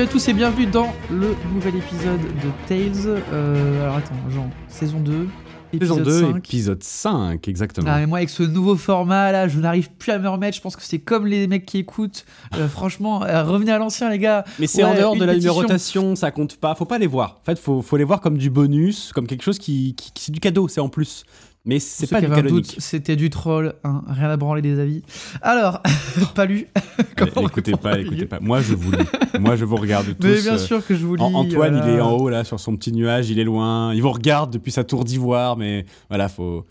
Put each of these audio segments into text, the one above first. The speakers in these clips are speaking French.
Salut à tous et bienvenue dans le nouvel épisode de Tales. Euh, alors attends, Jean, saison 2, Saison épisode 2, 5. épisode 5, exactement. Ah, mais moi, avec ce nouveau format là, je n'arrive plus à me remettre. Je pense que c'est comme les mecs qui écoutent. Euh, franchement, euh, revenez à l'ancien, les gars. Mais c'est en dehors de la pétition. numérotation, ça compte pas. Faut pas les voir. En fait, faut, faut les voir comme du bonus, comme quelque chose qui, qui- qui- c'est du cadeau, c'est en plus. Mais c'est pas du canonique. doute, C'était du troll, hein, rien à branler des avis. Alors, pas lu. Eh, écoutez pas, écoutez pas. Moi, je vous lis. Moi, je vous regarde tous. Mais bien euh, sûr que je vous lis. An- Antoine, voilà. il est en haut là sur son petit nuage, il est loin. Il vous regarde depuis sa tour d'ivoire, mais voilà, faut.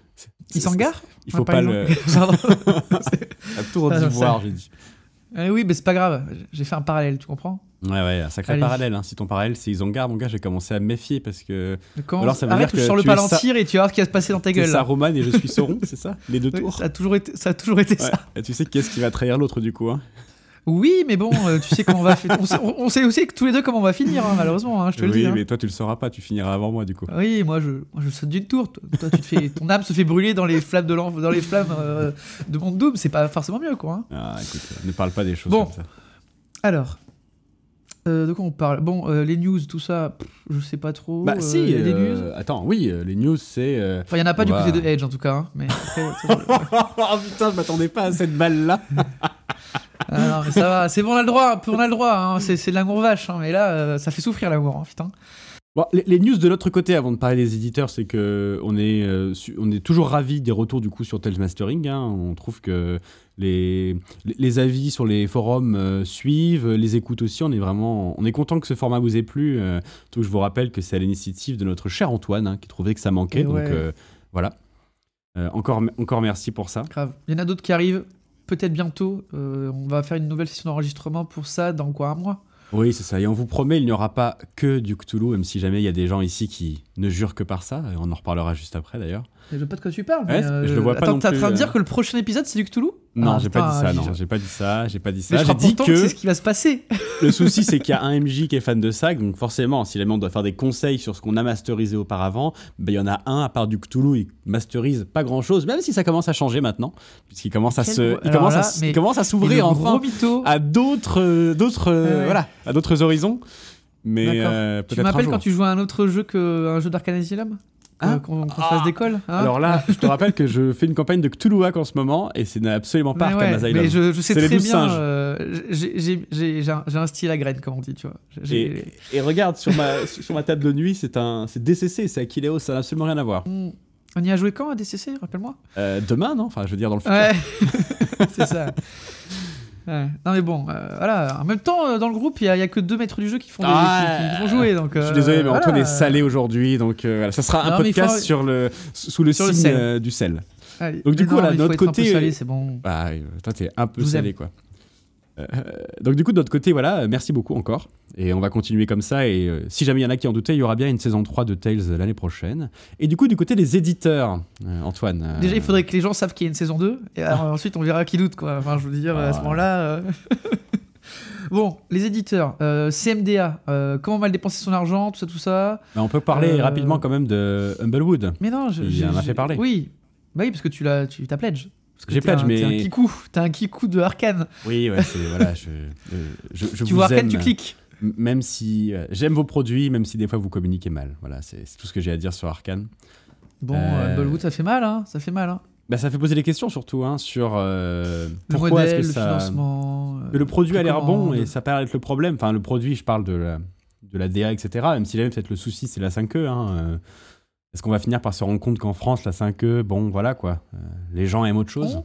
Il s'en gare Il faut Ah, pas le. La tour Ah, d'ivoire, j'ai dit. Eh oui, mais c'est pas grave. J'ai fait un parallèle, tu comprends? Ouais, ouais, un sacré Allez. parallèle. hein. Si ton parallèle c'est Isengard, mon gars, j'ai commencé à me méfier parce que Comment Alors, ça veut Arrête, dire je que sors le palantir et tu vas voir ce qui va se passer dans ta gueule. là. Saruman et je suis Sauron, c'est ça? Les deux Oui, tours? ça a toujours été, ça a toujours été Ouais. ça. Et tu sais qui est-ce qui va trahir l'autre du coup hein? Oui, mais bon, euh, tu sais comment on va. On sait, on- on sait aussi que tous les deux comment on va finir, hein, malheureusement. hein, je te le Oui, dis. hein. mais toi tu le sauras pas, tu finiras avant moi du coup. Oui, moi je, moi je saute d'une tour. Toi, toi, tu te fais, ton âme se fait brûler dans les flammes de dans les flammes euh, de mon doom. C'est pas forcément mieux, quoi. Ah, écoute, ne parle pas des choses Bon. comme ça. Alors, euh, de quoi on parle? Bon, euh, les news, tout ça, pff, je sais pas trop. Bah euh, si, euh, news? attends, oui, les news c'est... Enfin, il y en a pas du va- côté de Edge en tout cas. hein, mais après, oh putain, je m'attendais pas à cette balle là Ah non, mais ça va. C'est bon, on a le droit. On a le droit. hein, c'est, de l'amour vache. hein, mais là, ça fait souffrir l'amour. putain. Bon, les, les news de l'autre côté, avant de parler des éditeurs, c'est que on est, euh, su- on est toujours ravis des retours du coup sur Tales Mastering. hein. On trouve que les, avis sur les forums euh, suivent, les écoutes aussi. On est vraiment, on est content que ce format vous ait plu. euh, que je vous rappelle que c'est à l'initiative de notre cher Antoine hein, qui trouvait que ça manquait. Et donc ouais. voilà. Encore, encore merci pour ça. Grave. Il y en a d'autres qui arrivent. Peut-être bientôt. On va faire une nouvelle session d'enregistrement pour ça dans quoi un mois? Oui, c'est ça. Et on vous promet, il n'y aura pas que du Cthulhu, même si jamais il y a des gens ici qui ne jurent que par ça. Et on en reparlera juste après d'ailleurs. Je sais pas de quoi tu parles. Ouais, mais, euh, je le vois pas Attends, t'es en train de euh. dire que le prochain épisode c'est du Cthulhu Non, Ah, j'ai pas dit ça, j'ai- non, j'ai pas dit ça, j'ai pas dit Mais ça. je J'ai dit que c'est ce qui va se passer. le souci c'est qu'il y a un MJ qui est fan de ça, donc forcément, si jamais on doit faire des conseils sur ce qu'on a masterisé auparavant, ben, il y en a un à part du Cthulhu, il masterise pas grand chose, même si ça commence à changer maintenant, puisqu'il commence à se, il commence, là, à, il commence s'ouvrir enfin mytho. à d'autres, euh, d'autres, euh, voilà, à d'autres horizons. Mais euh, Tu m'appelles quand tu joues à un autre jeu qu'un jeu d'Arcane Hein Euh, Qu'on Ah. fasse d'école hein Alors là, je te rappelle que je fais une campagne de Cthulhuac en ce moment, et c'est absolument pas mais, Arkham ouais, Asylum. mais je, je sais C'est les très bien. euh, j'ai- un, style à graine, comme on dit, tu vois. Et, et regarde, sur ma, sur ma table de nuit, c'est un c'est DCC, c'est Akileos, ça n'a absolument rien à voir. Hmm. On y a joué quand à DCC Rappelle-moi? Euh, demain, non? Enfin, je veux dire dans le futur. Ouais, c'est ça. Ouais. Non mais bon, euh, voilà. En même temps, euh, dans le groupe, il y, a- que deux maîtres du jeu qui font, des- Ah. qui, qui vont jouer. Donc, Je suis euh, désolé, mais Antoine voilà. est salé aujourd'hui, donc euh, voilà. ça sera un Non, podcast faut- sur le, sous le Sur le signe sel. euh, du sel. Allez. Donc, du Mais coup, non, voilà, notre côté, salé, euh, c'est bon. Bah, euh, toi, t'es un peu vous salé, aime. quoi. Euh, donc du coup de notre côté voilà merci beaucoup encore et on va continuer comme ça et euh, si jamais il y en a qui en doutaient il y aura bien une saison 3 de Tales l'année prochaine et du coup du côté des éditeurs euh, Antoine euh, Déjà, il faudrait que les gens savent qu'il y a une saison 2, et alors, ensuite on verra qui doute, quoi. Enfin, je veux dire, à ce Ah. moment-là. bon, les éditeurs, CMDA, comment mal dépenser son argent, tout ça, tout ça. bah, on peut parler rapidement quand même de Humblewood Mais non, je. Il en a fait parler. Oui, bah oui, parce que tu l'as, tu t'as pledge. Parce que J'ai pledge, mais- T'es un kikou, t'as un kikou de Arkane. oui ouais c'est voilà je, euh, je, je Tu vous vois Arkane, aime. tu cliques. Même si euh, j'aime vos produits même si des fois vous communiquez mal voilà c'est tout ce que j'ai à dire sur Arkane Bon, Euh, euh, Bollywood, ça fait mal, hein. Ça fait mal, hein. bah, ça fait poser des questions surtout hein, sur euh, Le pourquoi modèle, le que ça financement. Mais le produit a l'air bon et ça paraît être le problème. Enfin, le produit, je parle de la, de la DA, etc. Même si jamais peut-être le souci, c'est la 5e. Hein. Est-ce qu'on va finir par se rendre compte qu'en France, la 5e, bon, voilà quoi. euh, les gens aiment autre chose.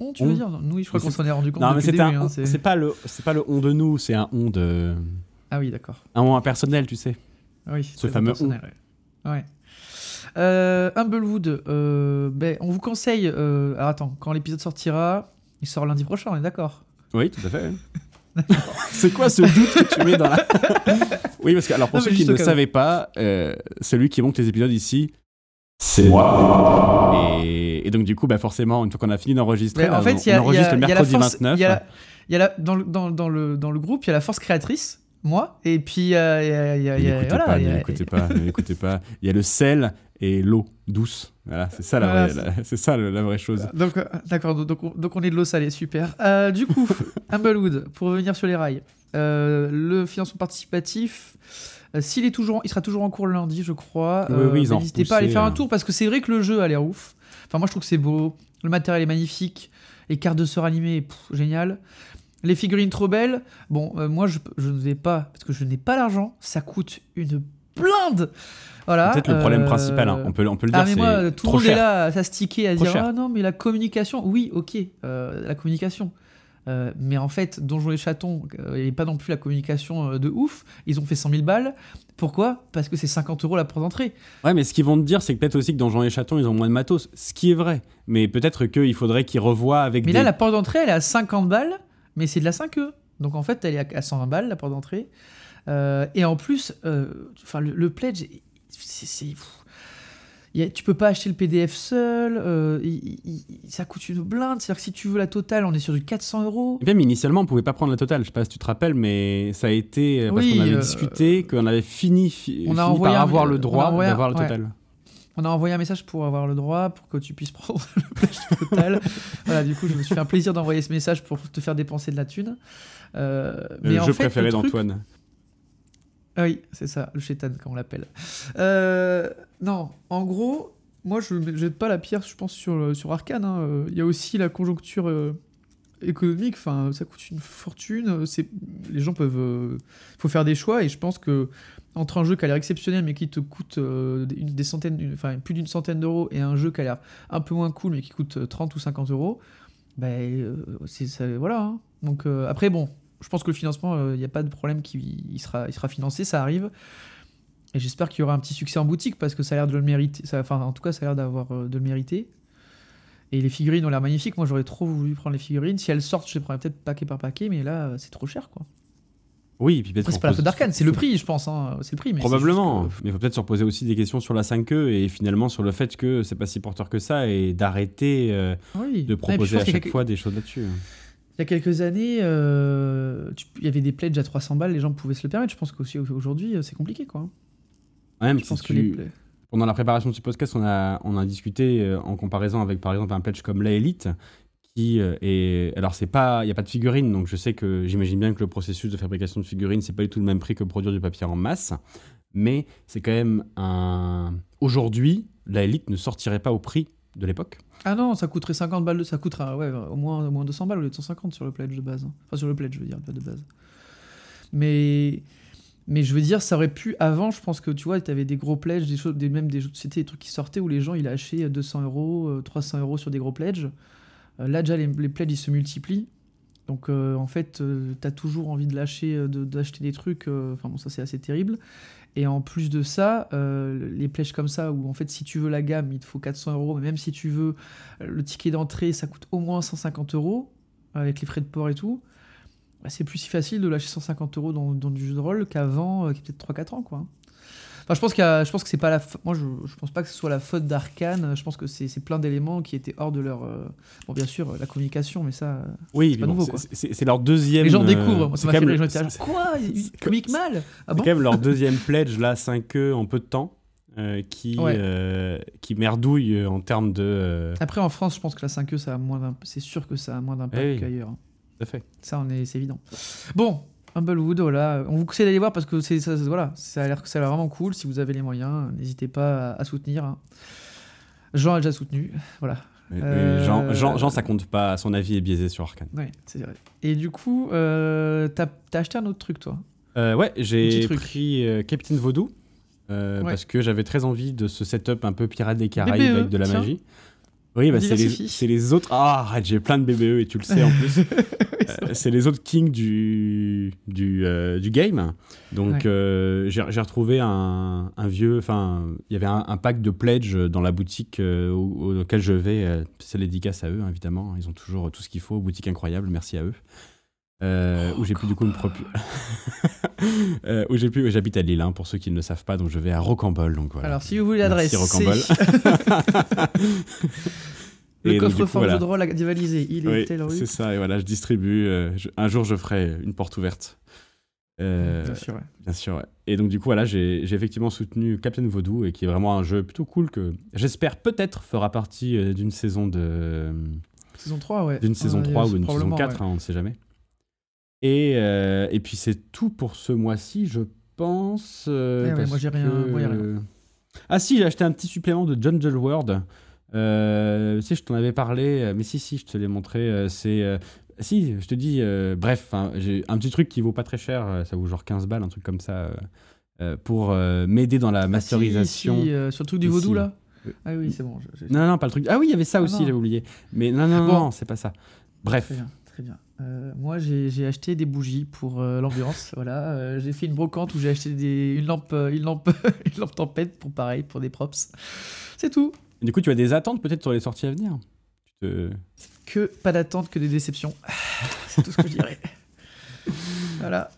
On, on, tu veux On. dire Nous, je crois qu'on s'en est rendu compte. non, mais c'est hein, on- pas le, c'est pas le on de nous, c'est un on de, Ah oui, d'accord. un on impersonnel, tu sais. Oui, Ce c'est fameux personnel, ouais. Ouais. Euh, Humblewood, euh, ben, on vous conseille. alors attends, quand l'épisode sortira, il sort lundi prochain, on est d'accord? Oui, tout à fait. C'est quoi ce doute que tu mets dans la. oui, parce que, alors pour Non, ceux qui ne où. savaient pas, euh, celui qui monte les épisodes ici, c'est moi. Et, et donc, du coup, bah, forcément, une fois qu'on a fini d'enregistrer, En fait, on, il y a, on il y a- enregistre le il y a la mercredi force. 29. il y a la- il y a la- dans, le, dans, dans le, dans le groupe, il y a la force créatrice, moi, et puis euh, il y a. il y a- Ne il y a- l'écoutez voilà, pas, il y ne a- l'écoutez pas, ne l'écoutez pas. Il y a le sel et l'eau douce. Voilà, c'est ça la Voilà, vraie, la- c'est ça la vraie chose. Donc, euh, d'accord, donc, on- donc on est de l'eau salée, super. Euh, du coup, Humblewood, pour revenir sur les rails. Euh, le financement participatif, s'il est toujours, il sera toujours en cours le lundi, je crois. Oui, oui, ils N'hésitez pas à aller faire un tour parce que c'est vrai que le jeu a l'air ouf. Enfin, moi, je trouve que c'est beau. Le matériel est magnifique. Les cartes de sœurs animées, pff, génial. Les figurines trop belles. Bon, moi, je, je ne vais pas parce que je n'ai pas l'argent. Ça coûte une blinde. Voilà. Peut-être le problème euh, principal, hein. on, peut, on peut le dire, ah mais c'est moi, tout le monde est cher. là à s'astiquer, à Trop dire cher. ah non mais la communication, oui ok, euh, la communication. Euh, mais en fait, Donjons et Chatons, euh, il n'y a pas non plus la communication euh, de ouf. Ils ont fait 100 000 balles. Pourquoi? Parce que c'est 50 euros la porte d'entrée. Ouais, mais ce qu'ils vont te dire, c'est que peut-être aussi que dans Jean et Chatons, ils ont moins de matos. Ce qui est vrai. Mais peut-être qu'il faudrait qu'ils revoient avec Mais des. là, la porte d'entrée, elle est à 50 balles, mais c'est de la 5e. Donc en fait, elle est à 120 balles, la porte d'entrée. Euh, et en plus, euh, enfin le, le pledge, c'est- tu peux pas acheter le PDF seul, euh, il- il- il- ça coûte une blinde. C'est-à-dire que si tu veux la totale, on est sur du 400 euros. Et Même initialement, on pouvait pas prendre la totale. Je sais pas si tu te rappelles, mais ça a été parce Oui, qu'on avait euh, discuté, qu'on avait fini, fi- on a fini envoyé par un- avoir le droit d'avoir la ouais. totale. On a envoyé un message pour avoir le droit, pour que tu puisses prendre le pledge total. voilà, du coup, je me suis fait un plaisir d'envoyer ce message pour te faire dépenser de la thune. Euh, mais Le en jeu fait, préféré d'Antoine. Ah oui, c'est ça, le chétan, comme on l'appelle. Euh, non, en gros, moi, je ne jette pas la pierre, je pense, sur, sur Arkane. hein. Euh, Il y a aussi la conjoncture euh, économique, enfin, ça coûte une fortune. C'est, les gens peuvent... Il faut faire des choix, et je pense que entre un jeu qui a l'air exceptionnel, mais qui te coûte des centaines, enfin, plus d'une centaine d'euros, et un jeu qui a l'air un peu moins cool, mais qui coûte euh, 30 ou 50 euros, ben, c'est, ça- voilà. hein. Donc, après, bon, je pense que le financement, il n'y a pas de problème qu'il il sera, il sera financé, ça arrive. Et j'espère qu'il y aura un petit succès en boutique parce que ça a l'air de le mériter. Ça, enfin, en tout cas, ça a l'air d'avoir euh, de le mériter. Et les figurines ont l'air magnifiques. Moi, j'aurais trop voulu prendre les figurines. Si elles sortent, je les prendrais peut-être paquet par paquet, mais là, euh, c'est trop cher, quoi. Oui, et puis peut-être c'est pas la faute d'Arkane, c'est le prix, je pense. hein. C'est le prix, mais Probablement, que- mais il faut peut-être se reposer aussi des questions sur la 5e et finalement sur le fait que c'est pas si porteur que ça et d'arrêter euh, Oui. de proposer à chaque fois des choses là-dessus. Il y a quelques années, euh, tu- il y avait des pledges à 300 balles, les gens pouvaient se le permettre. Je pense qu'aussi aujourd'hui, euh, c'est compliqué, quoi. Même Je si pense que tu- les pla- pendant la préparation de ce podcast, on a, on a discuté euh, en comparaison avec par exemple un pledge comme la Elite qui est alors il y a pas de figurines donc je sais que j'imagine bien que le processus de fabrication de figurines c'est pas du tout le même prix que produire du papier en masse mais c'est quand même un aujourd'hui la Elite ne sortirait pas au prix de l'époque. Ah non, ça coûterait 50 balles, ça coûtera ouais, au, moins, au moins 200 balles au lieu de 150 sur le pledge de base. Enfin, sur le pledge, je veux dire, pas de base. Mais, mais je veux dire, ça aurait pu, avant, je pense que tu vois, tu avais des gros pledges, des choses, des, même des, c'était des trucs qui sortaient où les gens, ils lâchaient 200 euros, euh, 300 euros sur des gros pledges. Euh, là, déjà, les pledges, ils se multiplient. Donc, euh, en fait, tu as toujours envie de lâcher, euh, de- d'acheter des trucs. euh, Enfin, bon, ça, c'est assez terrible. Et en plus de ça, euh, les pledges comme ça, où en fait, si tu veux la gamme, il te faut 400 euros, mais même si tu veux euh, le ticket d'entrée, ça coûte au moins 150 euros, avec les frais de port et tout, bah, c'est plus si facile de lâcher 150 euros dans, du jeu de rôle qu'avant, euh, qui peut-être 3-4 ans, quoi. Enfin, je pense, qu'il a- je pense que c'est pas la fa- moi je, je pense pas que ce soit la faute d'Arkane je pense que c'est c'est plein d'éléments qui étaient hors de leur euh, bon bien sûr la communication mais ça Oui, pas mais bon, nouveau, c'est- quoi. c'est c'est leur deuxième. les gens euh, découvrent moi c'est ça m'a fait c'est- quoi c'est- comique mal ah C'est quand même leur deuxième pledge, là, 5E en peu de temps, euh, qui, Ouais. euh, qui merdouille en termes de. euh, après en France je pense que la 5e ça a moins d'imp- c'est sûr que ça a moins d'impact Eh qu'ailleurs Tout à fait. Ça, on est, c'est évident. Bon, Humblewood, voilà. On vous conseille d'aller voir parce que c'est, ça, voilà, ça a l'air, ça a l'air vraiment cool. Si vous avez les moyens, n'hésitez pas à, à soutenir. hein. Jean a déjà soutenu, voilà. Mais- mais Euh, Jean, Jean, Jean, ça compte pas. Son avis est biaisé sur Arkane. Ouais, c'est vrai. Et du coup, euh, t'as, acheté un autre truc, toi? Euh, ouais, j'ai pris Captain Vaudou. Ouais. Parce que j'avais très envie de ce setup un peu pirate des Caraïbes BBE, avec de la tiens. magie. Oui, bah, c'est les, les autres. Ah, j'ai plein de BBE et tu le sais en plus. Euh, c'est les autres kings du, du, euh, du game. Donc, Ouais. euh, j'ai retrouvé un, un vieux. Enfin, il y avait un, un pack de pledge dans la boutique au- auquel je vais. c'est dédicace à eux, hein, évidemment. Ils ont toujours tout ce qu'il faut. Boutique incroyable, merci à eux. Euh, où j'ai pu du coup me propu- Euh, où j'ai pu j'habite à Lille hein, pour ceux qui ne le savent pas donc je vais à Rocambole donc voilà Alors, si vous voulez l'adresse, Rocambole. le coffre-fort voilà. jeu de rôle à divalisé. Il est Oui, rue. c'est ça et voilà je distribue euh, je- un jour je ferai une porte ouverte Euh, Bien sûr, ouais. Bien sûr, ouais. Et donc, du coup, voilà, j'ai effectivement soutenu Captain Vaudou, et qui est vraiment un jeu plutôt cool que j'espère peut-être fera partie euh, d'une saison de Saison 3, ouais. d'une saison Ouais, 3 ou d'une saison probablement, 4, ouais. hein, on ne sait jamais. Et, et puis c'est tout pour ce mois-ci, je pense. Ouais, parce moi, j'ai rien- que- rien. Ah si, j'ai acheté un petit supplément de Jungle World. Euh, sais, je t'en avais parlé, euh, mais si, si, je te l'ai montré. euh, c'est. euh, si, je te dis, bref, hein, j'ai un petit truc qui vaut pas très cher, ça vaut genre 15 balles, un truc comme ça, pour m'aider dans la masterisation. Ah, si, si, euh, sur le truc du vaudou là Ah oui, c'est bon. je- je- Non, non, pas le truc. Ah oui, il y avait ça Ah aussi, j'avais oublié. Mais non, non, non, Bon. non, c'est pas ça. Bref. Très bien, très bien. Euh, moi, j'ai acheté des bougies pour euh, l'ambiance. voilà, Euh, j'ai fait une brocante où j'ai acheté des, une lampe, une lampe, une lampe tempête pour pareil, pour des props. C'est tout. Du coup, tu as des attentes peut-être sur les sorties à venir Tu te- Que pas d'attente, que des déceptions. C'est tout ce que je dirais. voilà.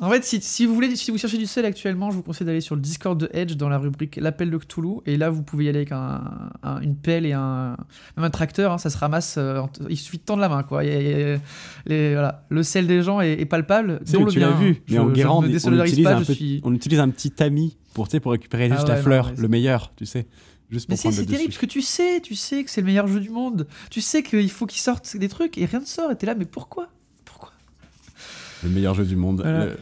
En fait, si, si vous voulez, si vous cherchez du sel actuellement, je vous conseille d'aller sur le Discord de Edge dans la rubrique l'appel de Cthulhu. Et là, vous pouvez y aller avec un, un- une pelle et un même un tracteur. hein, ça se ramasse. euh, il suffit de tendre la main, quoi. Les, voilà, le sel des gens est, est palpable. Dont le tu l'as mien, vu, hein. mais Je- en Guérande, on utilise, pas, un je peu- suis- on utilise un petit tamis pour, tu sais, pour récupérer Ah juste ouais, la non, fleur, ouais, le meilleur, tu sais. Juste Mais pour c'est terrible parce que tu sais, tu sais que c'est le meilleur jeu du monde. Tu sais qu'il faut qu'ils sortent des trucs et rien ne sort. Et t'es là, mais pourquoi? Pourquoi? Le meilleur jeu du monde. Voilà. Le-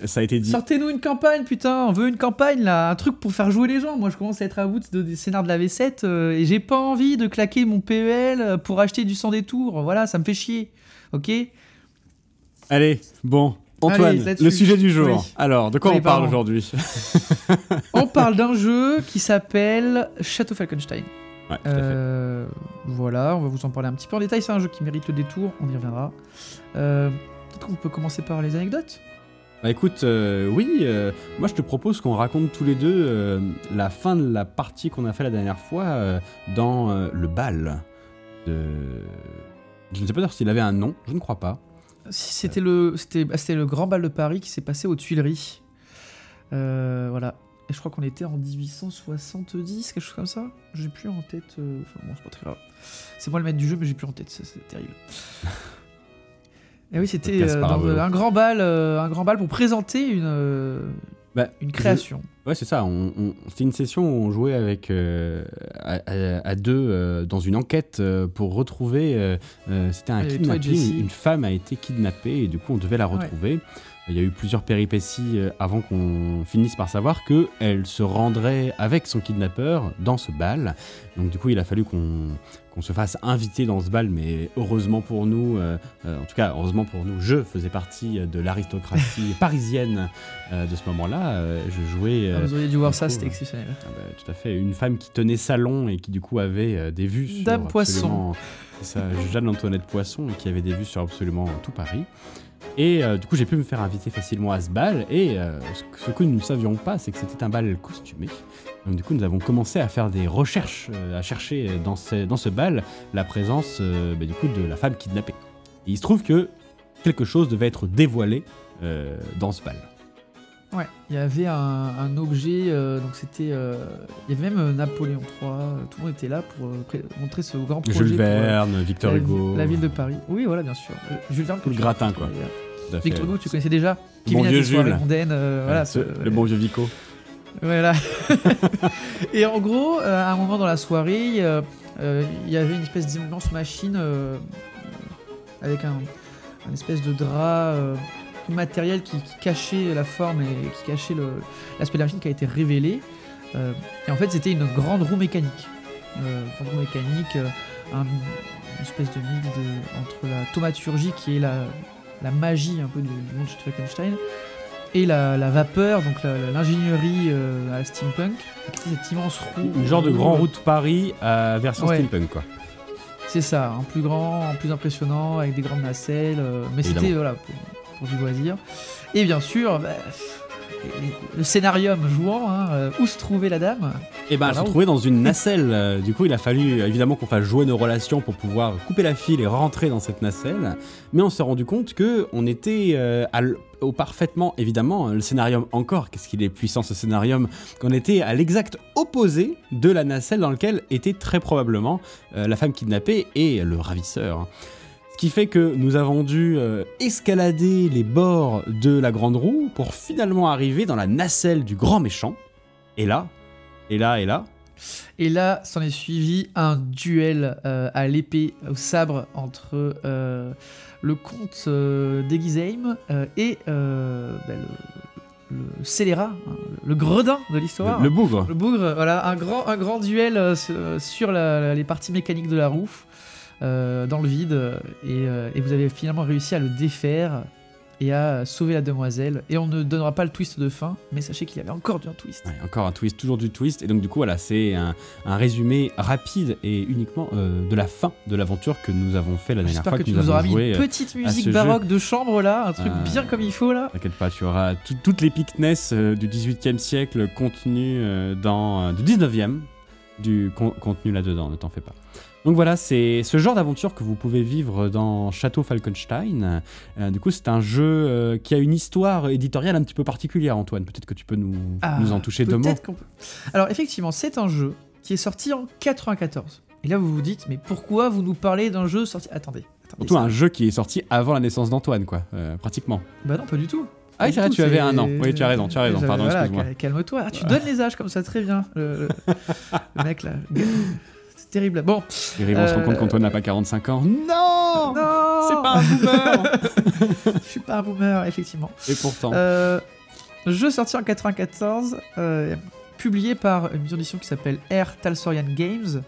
le- ça a été dit. Sortez-nous une campagne, putain, on veut une campagne là, un truc pour faire jouer les gens. Moi je commence à être à bout de, des scénars de la V7 euh, et j'ai pas envie de claquer mon PEL euh, pour acheter du sang des tours. Voilà, ça me fait chier. Ok? Allez, bon. Antoine, Allez, le sujet du jour. Oui. Alors, de quoi on parle aujourd'hui On parle d'un jeu qui s'appelle Château Falkenstein. Ouais. Euh, voilà, on va vous en parler un petit peu en détail. C'est un jeu qui mérite le détour, on y reviendra. Euh, Peut-être qu'on peut commencer par les anecdotes? Bah écoute, euh, oui, euh, moi je te propose qu'on raconte tous les deux euh, la fin de la partie qu'on a fait la dernière fois dans le bal. De... Je ne sais pas d'ailleurs s'il avait un nom, je ne crois pas. Si c'était le, c'était, bah, c'était le grand bal de Paris qui s'est passé aux Tuileries. Euh, voilà. Et je crois qu'on était en 1870, quelque chose comme ça. J'ai plus en tête. euh, Enfin bon, c'est pas très grave. C'est moi le maître du jeu, mais j'ai plus en tête. C'est, c'est terrible. Et oui, c'était euh, un grand bal, un grand bal pour présenter une, Bah, une création. Ouais, c'est ça. On, on- C'était une session où on jouait avec euh, à, à- à deux euh, dans une enquête euh, pour retrouver. euh, C'était un kidnapping. Une femme a été kidnappée et du coup on devait la retrouver. Il y a eu plusieurs péripéties euh, avant qu'on finisse par savoir que elle se rendrait avec son kidnappeur dans ce bal. Donc du coup il a fallu qu'on qu'on se fasse inviter dans ce bal, mais heureusement pour nous, euh, euh, en tout cas heureusement pour nous, je faisais partie de l'aristocratie parisienne euh, de ce moment-là. Euh, je jouais. Ah, vous auriez dû voir ça, c'était exceptionnel. ah bah, tout à fait, une femme qui tenait salon et qui du coup avait des vues sur Dame Poisson. ça, Jeanne-Antoinette Poisson et qui avait des vues sur absolument tout Paris. Et euh, du coup, j'ai pu me faire inviter facilement à ce bal. Et euh, ce que- nous ne savions pas, c'est que c'était un bal costumé. Donc du coup, nous avons commencé à faire des recherches, euh, à chercher dans ce, bal la présence bah, du coup de la femme kidnappée. Et il se trouve que quelque chose devait être dévoilé dans ce bal. Ouais, il y avait un, un objet, euh, donc c'était. euh, il y avait même euh, Napoléon III, tout le monde était là pour euh, montrer ce grand projet. Jules pour, Verne, Victor la, Hugo, la ville de Paris. Oui, voilà, bien sûr. Jules Verne, que le gratin, quoi. Victor Hugo, tu connaissais déjà Qui Bon vieux Jules. mondaines, voilà. Ce- ce- le bon vieux Vico. Voilà. et en gros, à un moment dans la soirée, il y avait une espèce d'immense machine avec un, un espèce de drap matériel qui, qui cachait la forme et qui cachait l'aspect de la machine qui a été révélé. Euh, et en fait, c'était une grande roue mécanique. Euh, grande roue mécanique, euh, un- une espèce de mix de- entre la thaumaturgie qui est la, la magie un peu du, du monde de Frankenstein et la, la vapeur, donc l'ingénierie euh, à la steampunk, cette immense roue. Genre de grand route Paris à version Ouais. steampunk, quoi. C'est ça, en plus grand, en plus impressionnant, avec des grandes nacelles, euh, mais c'était voilà, pour, du loisir. Et bien sûr, bah, le scénarium jouant, hein, euh, où se trouvait la dame? Et ben, elle se trouvait dans une nacelle. euh, Du coup, il a fallu euh, évidemment qu'on fasse jouer nos relations pour pouvoir couper la file et rentrer dans cette nacelle. Mais on s'est rendu compte que on était euh, à au parfaitement, évidemment, le scénarium encore. Qu'est-ce qu'il est puissant ce scénarium? Qu'on était à l'exact opposé de la nacelle dans laquelle était très probablement euh, la femme kidnappée et le ravisseur. Qui fait que nous avons dû euh, escalader les bords de la grande roue pour finalement arriver dans la nacelle du grand méchant. Et là, et là, et là, Et là, s'en est suivi un duel euh, à l'épée, au sabre, entre euh, le comte euh, d'Egisheim euh, et euh, bah, le, le scélérat, hein, le gredin de l'histoire. Le, le bougre. Le bougre, voilà, un grand, un grand duel euh, sur- sur la- les parties mécaniques de la roue, euh, dans le vide, euh, et, euh, et vous avez finalement réussi à le défaire et à sauver la demoiselle. Et on ne donnera pas le twist de fin, mais sachez qu'il y avait encore un twist. Ouais, encore un twist, toujours du twist. Et donc, du coup, voilà, c'est un, un résumé rapide et uniquement euh, de la fin de l'aventure que nous avons fait la dernière J'espère fois que que, tu nous auras mis une petite musique jeu. baroque de chambre là, un truc bien comme il faut là. T'inquiète pas, tu auras tout- toute l'épicness du 18e siècle contenu euh, dans. du 19e, du con- contenu là-dedans, ne t'en fais pas. Donc voilà, c'est ce genre d'aventure que vous pouvez vivre dans Château Falkenstein. Euh, du coup, c'est un jeu euh, qui a une histoire éditoriale un petit peu particulière, Antoine. Peut-être que tu peux nous, Ah, nous en toucher deux mots. peut- Alors effectivement, c'est un jeu qui est sorti en 94. Et là vous vous dites, mais pourquoi vous nous parlez d'un jeu sorti... Attendez, attendez. Surtout ça- un jeu qui est sorti avant la naissance d'Antoine, quoi, euh, pratiquement. Bah non, pas du tout. Ah oui, c'est vrai, tu avais un an. Oui, tu as raison, tu as raison, pardon, voilà, excuse-moi. cal- Calme-toi. Ah, tu donnes les âges comme ça, très bien. Le mec là. C'est terrible. Bon. Terrible, on se rend compte Euh, qu'Antoine n'a pas 45 ans. Non non C'est pas un boomer Je suis pas un boomer, effectivement. Et pourtant. Euh, jeu sorti en 94, euh, publié par une maison d'édition qui s'appelle Air Talsorian Games,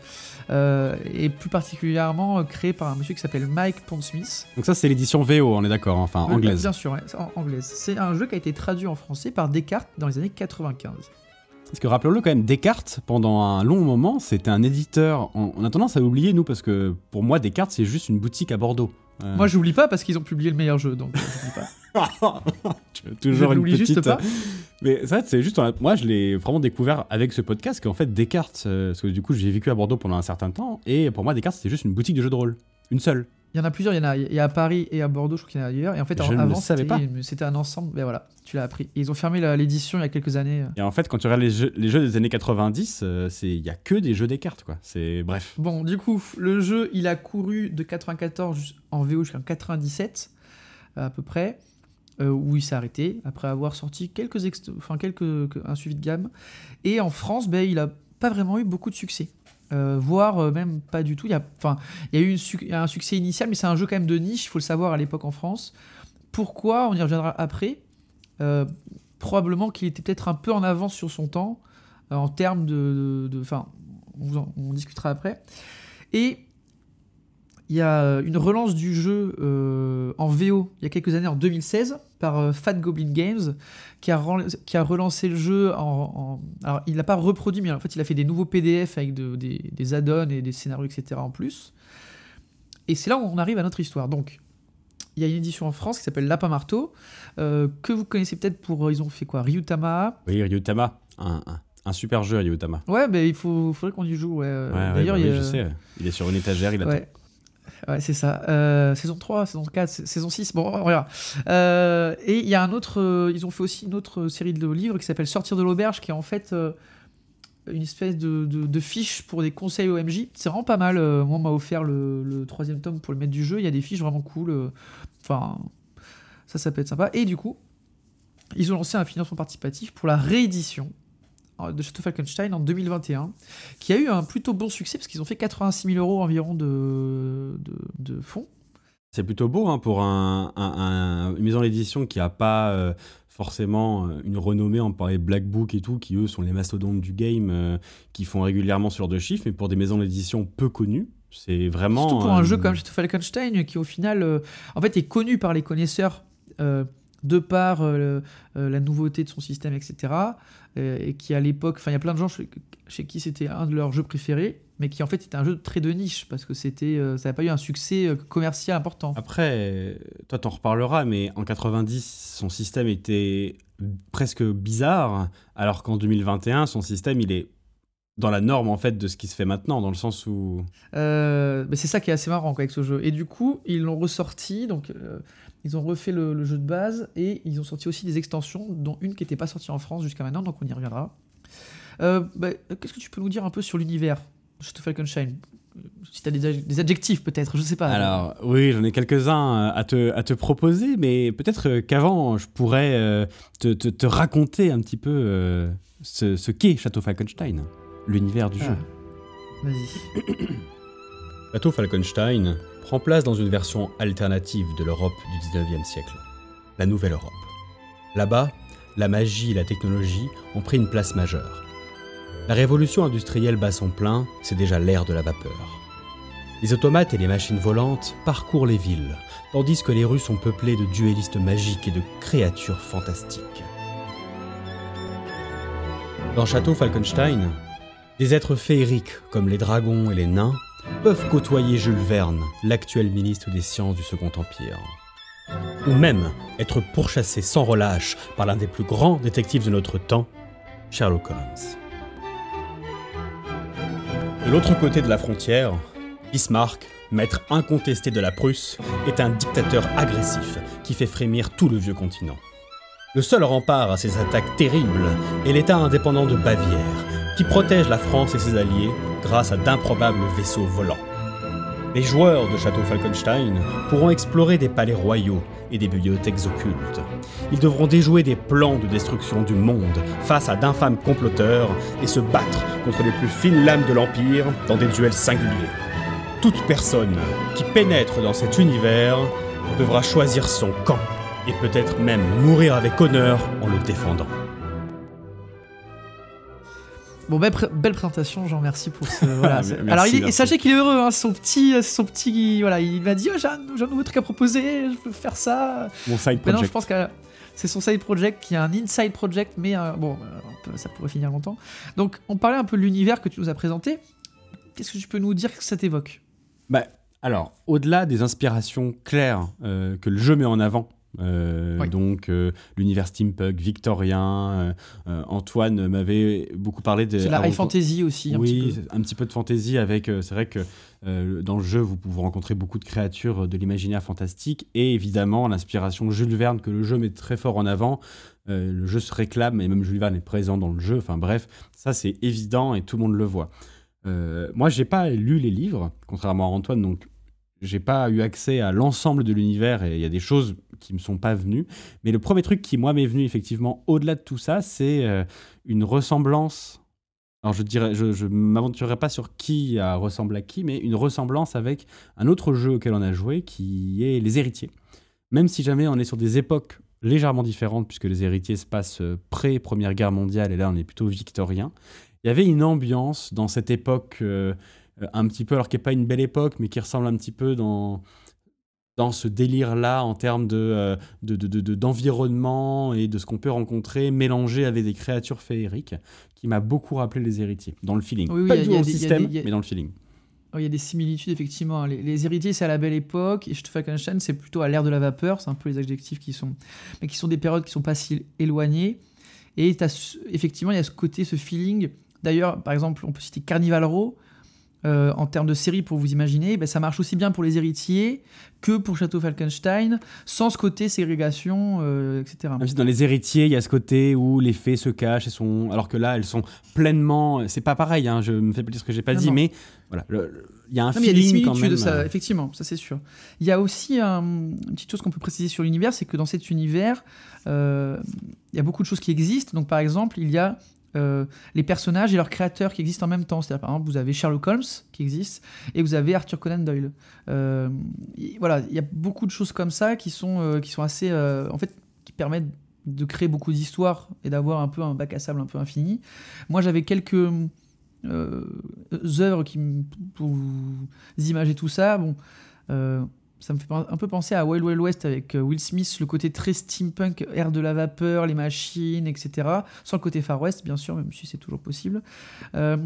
euh, et plus particulièrement euh, créé par un monsieur qui s'appelle Mike Pondsmith. Donc ça, c'est l'édition VO, on est d'accord, enfin, Euh, anglaise. Bien sûr, ouais, anglaise. C'est un jeu qui a été traduit en français par Descartes dans les années 95. Parce que rappelons-le quand même, Descartes, pendant un long moment, c'était un éditeur. On, on a tendance à l'oublier, nous, parce que pour moi, Descartes, c'est juste une boutique à Bordeaux. Euh, Moi, j'oublie pas parce qu'ils ont publié le meilleur jeu, donc euh, j'oublie pas. toujours Je une l'oublie juste petite. pas. Mais ça, c'est juste. Moi, je l'ai vraiment découvert avec ce podcast qu'en fait, Descartes, euh, parce que du coup, j'ai vécu à Bordeaux pendant un certain temps, et pour moi, Descartes, c'était juste une boutique de jeux de rôle. Une seule. Il y en a plusieurs, il y en a, il y a à Paris et à Bordeaux, je crois qu'il y en a ailleurs. Et en fait, Je avant, savais c'était pas. c'était un ensemble. Ben voilà, tu l'as appris. Et ils ont fermé l'édition il y a quelques années. Et en fait, quand tu regardes les jeux, les jeux des années 90, euh, c'est il y a que des jeux Descartes, quoi. C'est bref. Bon, du coup, le jeu, il a couru de 94 jus- en VO jusqu'en 97, à peu près, euh, où il s'est arrêté, après avoir sorti quelques, enfin, quelques que- un suivi de gamme. Et en France, ben, il a pas vraiment eu beaucoup de succès. Euh, voire euh, même pas du tout. Il y a, enfin, il y a eu un succès initial, mais c'est un jeu quand même de niche, il faut le savoir à l'époque en France. Pourquoi On y reviendra après. Euh, probablement qu'il était peut-être un peu en avance sur son temps en termes de. Enfin, on, on discutera après. Et il y a une relance du jeu euh, en VO il y a quelques années, en 2016, par euh, Fat Goblin Games, qui a, qui a relancé le jeu en. en- alors, il l'a pas reproduit, mais en fait, il a fait des nouveaux PDF avec de- des, des add-ons et des scénarios, etc. en plus. Et c'est là où on arrive à notre histoire. Donc, il y a une édition en France qui s'appelle Lapin Marteau, euh, que vous connaissez peut-être pour. Ils ont fait quoi? Ryutama? Oui, Ryutama. Un, un, un super jeu, Ryutama. Ouais, mais il faut, faudrait qu'on y joue. Ouais. Ouais, ouais, D'ailleurs, bah il y oui, a- je sais. Il est sur une étagère, il attend. Ouais. Ouais, c'est ça. Euh, saison 3, saison 4, sa- saison 6, bon, on. Euh, et il y a un autre, euh, ils ont fait aussi une autre série de livres qui s'appelle Sortir de l'auberge, qui est en fait une espèce de, de, de fiche pour des conseils OMJ. C'est vraiment pas mal. moi, on m'a offert le, le troisième tome pour le mettre du jeu. Il y a des fiches vraiment cool. Enfin, ça, ça peut être sympa. Et du coup, ils ont lancé un financement participatif pour la réédition de Château Falkenstein en 2021, qui a eu un plutôt bon succès parce qu'ils ont fait 86 000 euros environ de, de, de fonds. C'est plutôt beau hein, pour un, un- un- une maison d'édition qui n'a pas euh, forcément euh, une renommée, on parlait Black Book et tout, qui eux sont les mastodontes du game, euh, qui font régulièrement ce genre de chiffres, mais pour des maisons d'édition peu connues, c'est vraiment. Surtout pour un euh, jeu comme Château Falkenstein, qui au final, euh, en fait, est connu par les connaisseurs euh, de par euh, euh, la nouveauté de son système, etc. euh, et qui à l'époque, enfin, il y a plein de gens chez, chez qui c'était un de leurs jeux préférés, mais qui en fait était un jeu très de niche parce que c'était, ça n'a pas eu un succès commercial important. Après, toi t'en reparleras, mais en 90, son système était presque bizarre, alors qu'en 2021, son système, il est dans la norme en fait de ce qui se fait maintenant, dans le sens où Euh, mais c'est ça qui est assez marrant quoi, avec ce jeu. Et du coup, ils l'ont ressorti, donc euh, ils ont refait le, le jeu de base et ils ont sorti aussi des extensions, dont une qui n'était pas sortie en France jusqu'à maintenant, donc on y reviendra. Euh, bah, Qu'est-ce que tu peux nous dire un peu sur l'univers de Château Falkenstein Si tu as des, ad- des adjectifs peut-être, je sais pas. Alors, oui, j'en ai quelques-uns euh, à te, à te proposer, mais peut-être euh, qu'avant, je pourrais euh, te, te- te raconter un petit peu euh, ce, ce qu'est Château Falkenstein. l'univers du jeu. Ah. Vas-y. Château Falkenstein place dans une version alternative de l'Europe du 19e siècle, la Nouvelle Europe. Là-bas, la magie et la technologie ont pris une place majeure. La révolution industrielle bat son plein, c'est déjà l'ère de la vapeur. Les automates et les machines volantes parcourent les villes, tandis que les rues sont peuplées de duellistes magiques et de créatures fantastiques. Dans Château Falkenstein, des êtres féeriques comme les dragons et les nains peuvent côtoyer Jules Verne, l'actuel ministre des Sciences du Second Empire. Ou même être pourchassés sans relâche par l'un des plus grands détectives de notre temps, Sherlock Holmes. De l'autre côté de la frontière, Bismarck, maître incontesté de la Prusse, est un dictateur agressif qui fait frémir tout le vieux continent. Le seul rempart à ces attaques terribles est l'État indépendant de Bavière, qui protège la France et ses alliés grâce à d'improbables vaisseaux volants. Les joueurs de Château Falkenstein pourront explorer des palais royaux et des bibliothèques occultes. Ils devront déjouer des plans de destruction du monde face à d'infâmes comploteurs et se battre contre les plus fines lames de l'Empire dans des duels singuliers. Toute personne qui pénètre dans cet univers devra choisir son camp et peut-être même mourir avec honneur en le défendant. Bon, belle, pré- belle présentation, Jean, merci pour ce. Voilà, merci, Alors, il sachez qu'il est heureux, hein, son petit. Son petit voilà, il m'a dit oh, j'ai un, nouveau truc à proposer, je peux faire ça. Mon side Maintenant, je project. pense que c'est son side project qui est un inside project, mais euh, bon, euh, ça pourrait finir longtemps. Donc, on parlait un peu de l'univers que tu nous as présenté. Qu'est-ce que tu peux nous dire que ça t'évoque? Bah, alors, au-delà des inspirations claires euh, que le jeu met en avant, euh, Oui. donc euh, l'univers steampunk victorien, euh, Antoine m'avait beaucoup parlé de C'est la high fantasy aussi, un oui, petit peu. un petit peu de fantaisie avec. c'est vrai que dans le jeu, vous pouvez rencontrer beaucoup de créatures de l'imaginaire fantastique et évidemment l'inspiration Jules Verne que le jeu met très fort en avant. Le jeu se réclame et même Jules Verne est présent dans le jeu. Enfin bref, ça c'est évident et tout le monde le voit. Moi, j'ai pas lu les livres, contrairement à Antoine, donc j'ai pas eu accès à l'ensemble de l'univers et il y a des choses qui me sont pas venues. Mais le premier truc qui moi m'est venu effectivement au-delà de tout ça, c'est euh, une ressemblance. Alors je dirais, je, m'aventurerai pas sur qui a ressemble à qui, mais une ressemblance avec un autre jeu auquel on a joué, qui est les héritiers. Même si jamais on est sur des époques légèrement différentes, puisque les héritiers se passent euh, pré Première Guerre mondiale et là on est plutôt victorien. Il y avait une ambiance dans cette époque euh, euh, un petit peu, alors qui n'est pas une belle époque, mais qui ressemble un petit peu dans, dans ce délire-là en termes de, euh, de, de- de- de- d'environnement et de ce qu'on peut rencontrer mélangé avec des créatures féeriques, qui m'a beaucoup rappelé les héritiers, dans le feeling. Oui, oui, pas du tout dans a le système, des- a- mais dans le feeling. Oh, Il y a des similitudes, effectivement. Les, les héritiers, c'est à la belle époque, et Falkenstein, c'est plutôt à l'ère de la vapeur. C'est un peu les adjectifs qui sont. Mais qui sont des périodes qui sont pas si éloignées. Et effectivement, il y a ce côté, ce feeling. D'ailleurs, par exemple, on peut citer Carnival Row. Euh, en termes de série, pour vous imaginer, ben, ça marche aussi bien pour les héritiers que pour Château Falkenstein, sans ce côté ségrégation, euh, etc. Même si dans les héritiers, il y a ce côté où les fées se cachent, et sont... alors que là, elles sont pleinement. C'est pas pareil, hein, je me fais dire ce que j'ai pas Non, dit, non. mais voilà, il y a un Non, il y a feeling quand même. ça, euh, effectivement, ça c'est sûr. Il y a aussi un- une petite chose qu'on peut préciser sur l'univers, c'est que dans cet univers, euh, il y a beaucoup de choses qui existent. Donc par exemple, il y a euh, les personnages et leurs créateurs qui existent en même temps. C'est-à-dire par exemple, vous avez Sherlock Holmes qui existe et vous avez Arthur Conan Doyle. Euh, voilà, il y a beaucoup de choses comme ça qui sont, euh, qui sont assez, en fait, qui permettent de créer beaucoup d'histoires et d'avoir un peu un bac à sable un peu infini. Moi, j'avais quelques œuvres qui, pour vous imager tout ça, bon, ça me fait un peu penser à Wild Wild West avec euh, Will Smith, le côté très steampunk, air de la vapeur, les machines, etc. Sans le côté Far West, bien sûr, même si c'est toujours possible. Euh,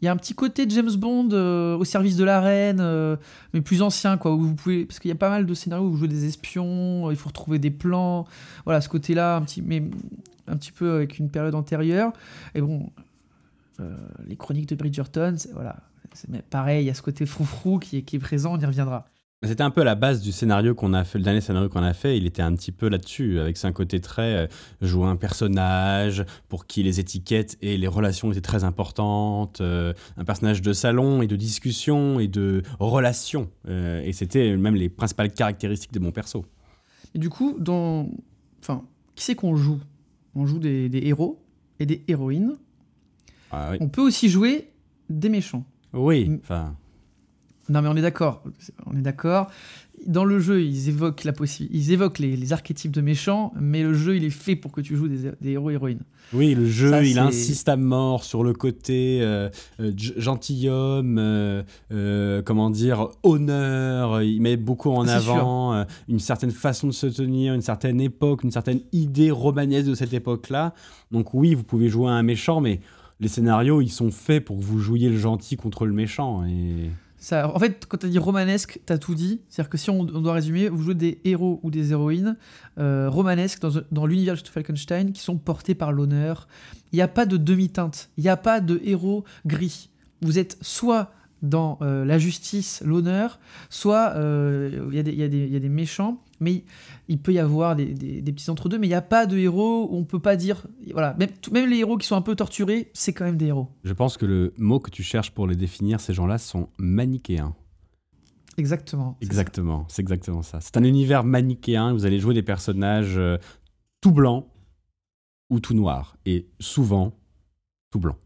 Il y a un petit côté James Bond euh, au service de la reine, euh, mais plus ancien, quoi, vous pouvez, parce qu'il y a pas mal de scénarios où vous jouez des espions, il faut retrouver des plans, voilà, ce côté-là, un petit, mais un petit peu avec une période antérieure. Et bon, euh, les chroniques de Bridgerton, voilà, pareil, il y a ce côté froufrou qui qui est présent, on y reviendra. C'était un peu la base du scénario qu'on a fait, le dernier scénario qu'on a fait, il était un petit peu là-dessus, avec un côté très euh, jouer un personnage pour qui les étiquettes et les relations étaient très importantes, euh, un personnage de salon et de discussion et de relations, euh, et c'était même les principales caractéristiques de mon perso. Et du coup, dans, enfin, qui c'est qu'on joue? On joue des, des héros et des héroïnes. Ah oui. On peut aussi jouer des méchants. Oui, enfin. Non mais on est d'accord, on est d'accord. Dans le jeu, ils évoquent, la possi- ils évoquent les, les archétypes de méchants, mais le jeu, il est fait pour que tu joues des, des héros héroïnes. Oui, le jeu, Ça, il c'est- insiste à mort sur le côté euh, euh, gentilhomme, euh, comment dire, honneur. Il met beaucoup en C'est avant une certaine façon de se tenir, une certaine époque, une certaine idée romanesque de cette époque-là. Donc oui, vous pouvez jouer à un méchant, mais les scénarios, ils sont faits pour que vous jouiez le gentil contre le méchant. Et... En fait, quand tu as dit romanesque, tu as tout dit. C'est-à-dire que si on, doit résumer, vous jouez des héros ou des héroïnes euh, romanesques dans, l'univers de Falkenstein qui sont portés par l'honneur. Il n'y a pas de demi-teinte, il n'y a pas de héros gris. Vous êtes soit dans euh, la justice, l'honneur, soit euh, il y a des méchants, mais il peut y avoir des, des- des petits entre-deux, mais il n'y a pas de héros où on peut pas dire. Voilà, même, même les héros qui sont un peu torturés, c'est quand même des héros. Je pense que le mot que tu cherches pour les définir, ces gens-là, sont manichéens. Exactement. Exactement, c'est exactement ça. C'est un univers manichéen, vous allez jouer des personnages euh, tout blancs ou tout noirs, et souvent tout blanc.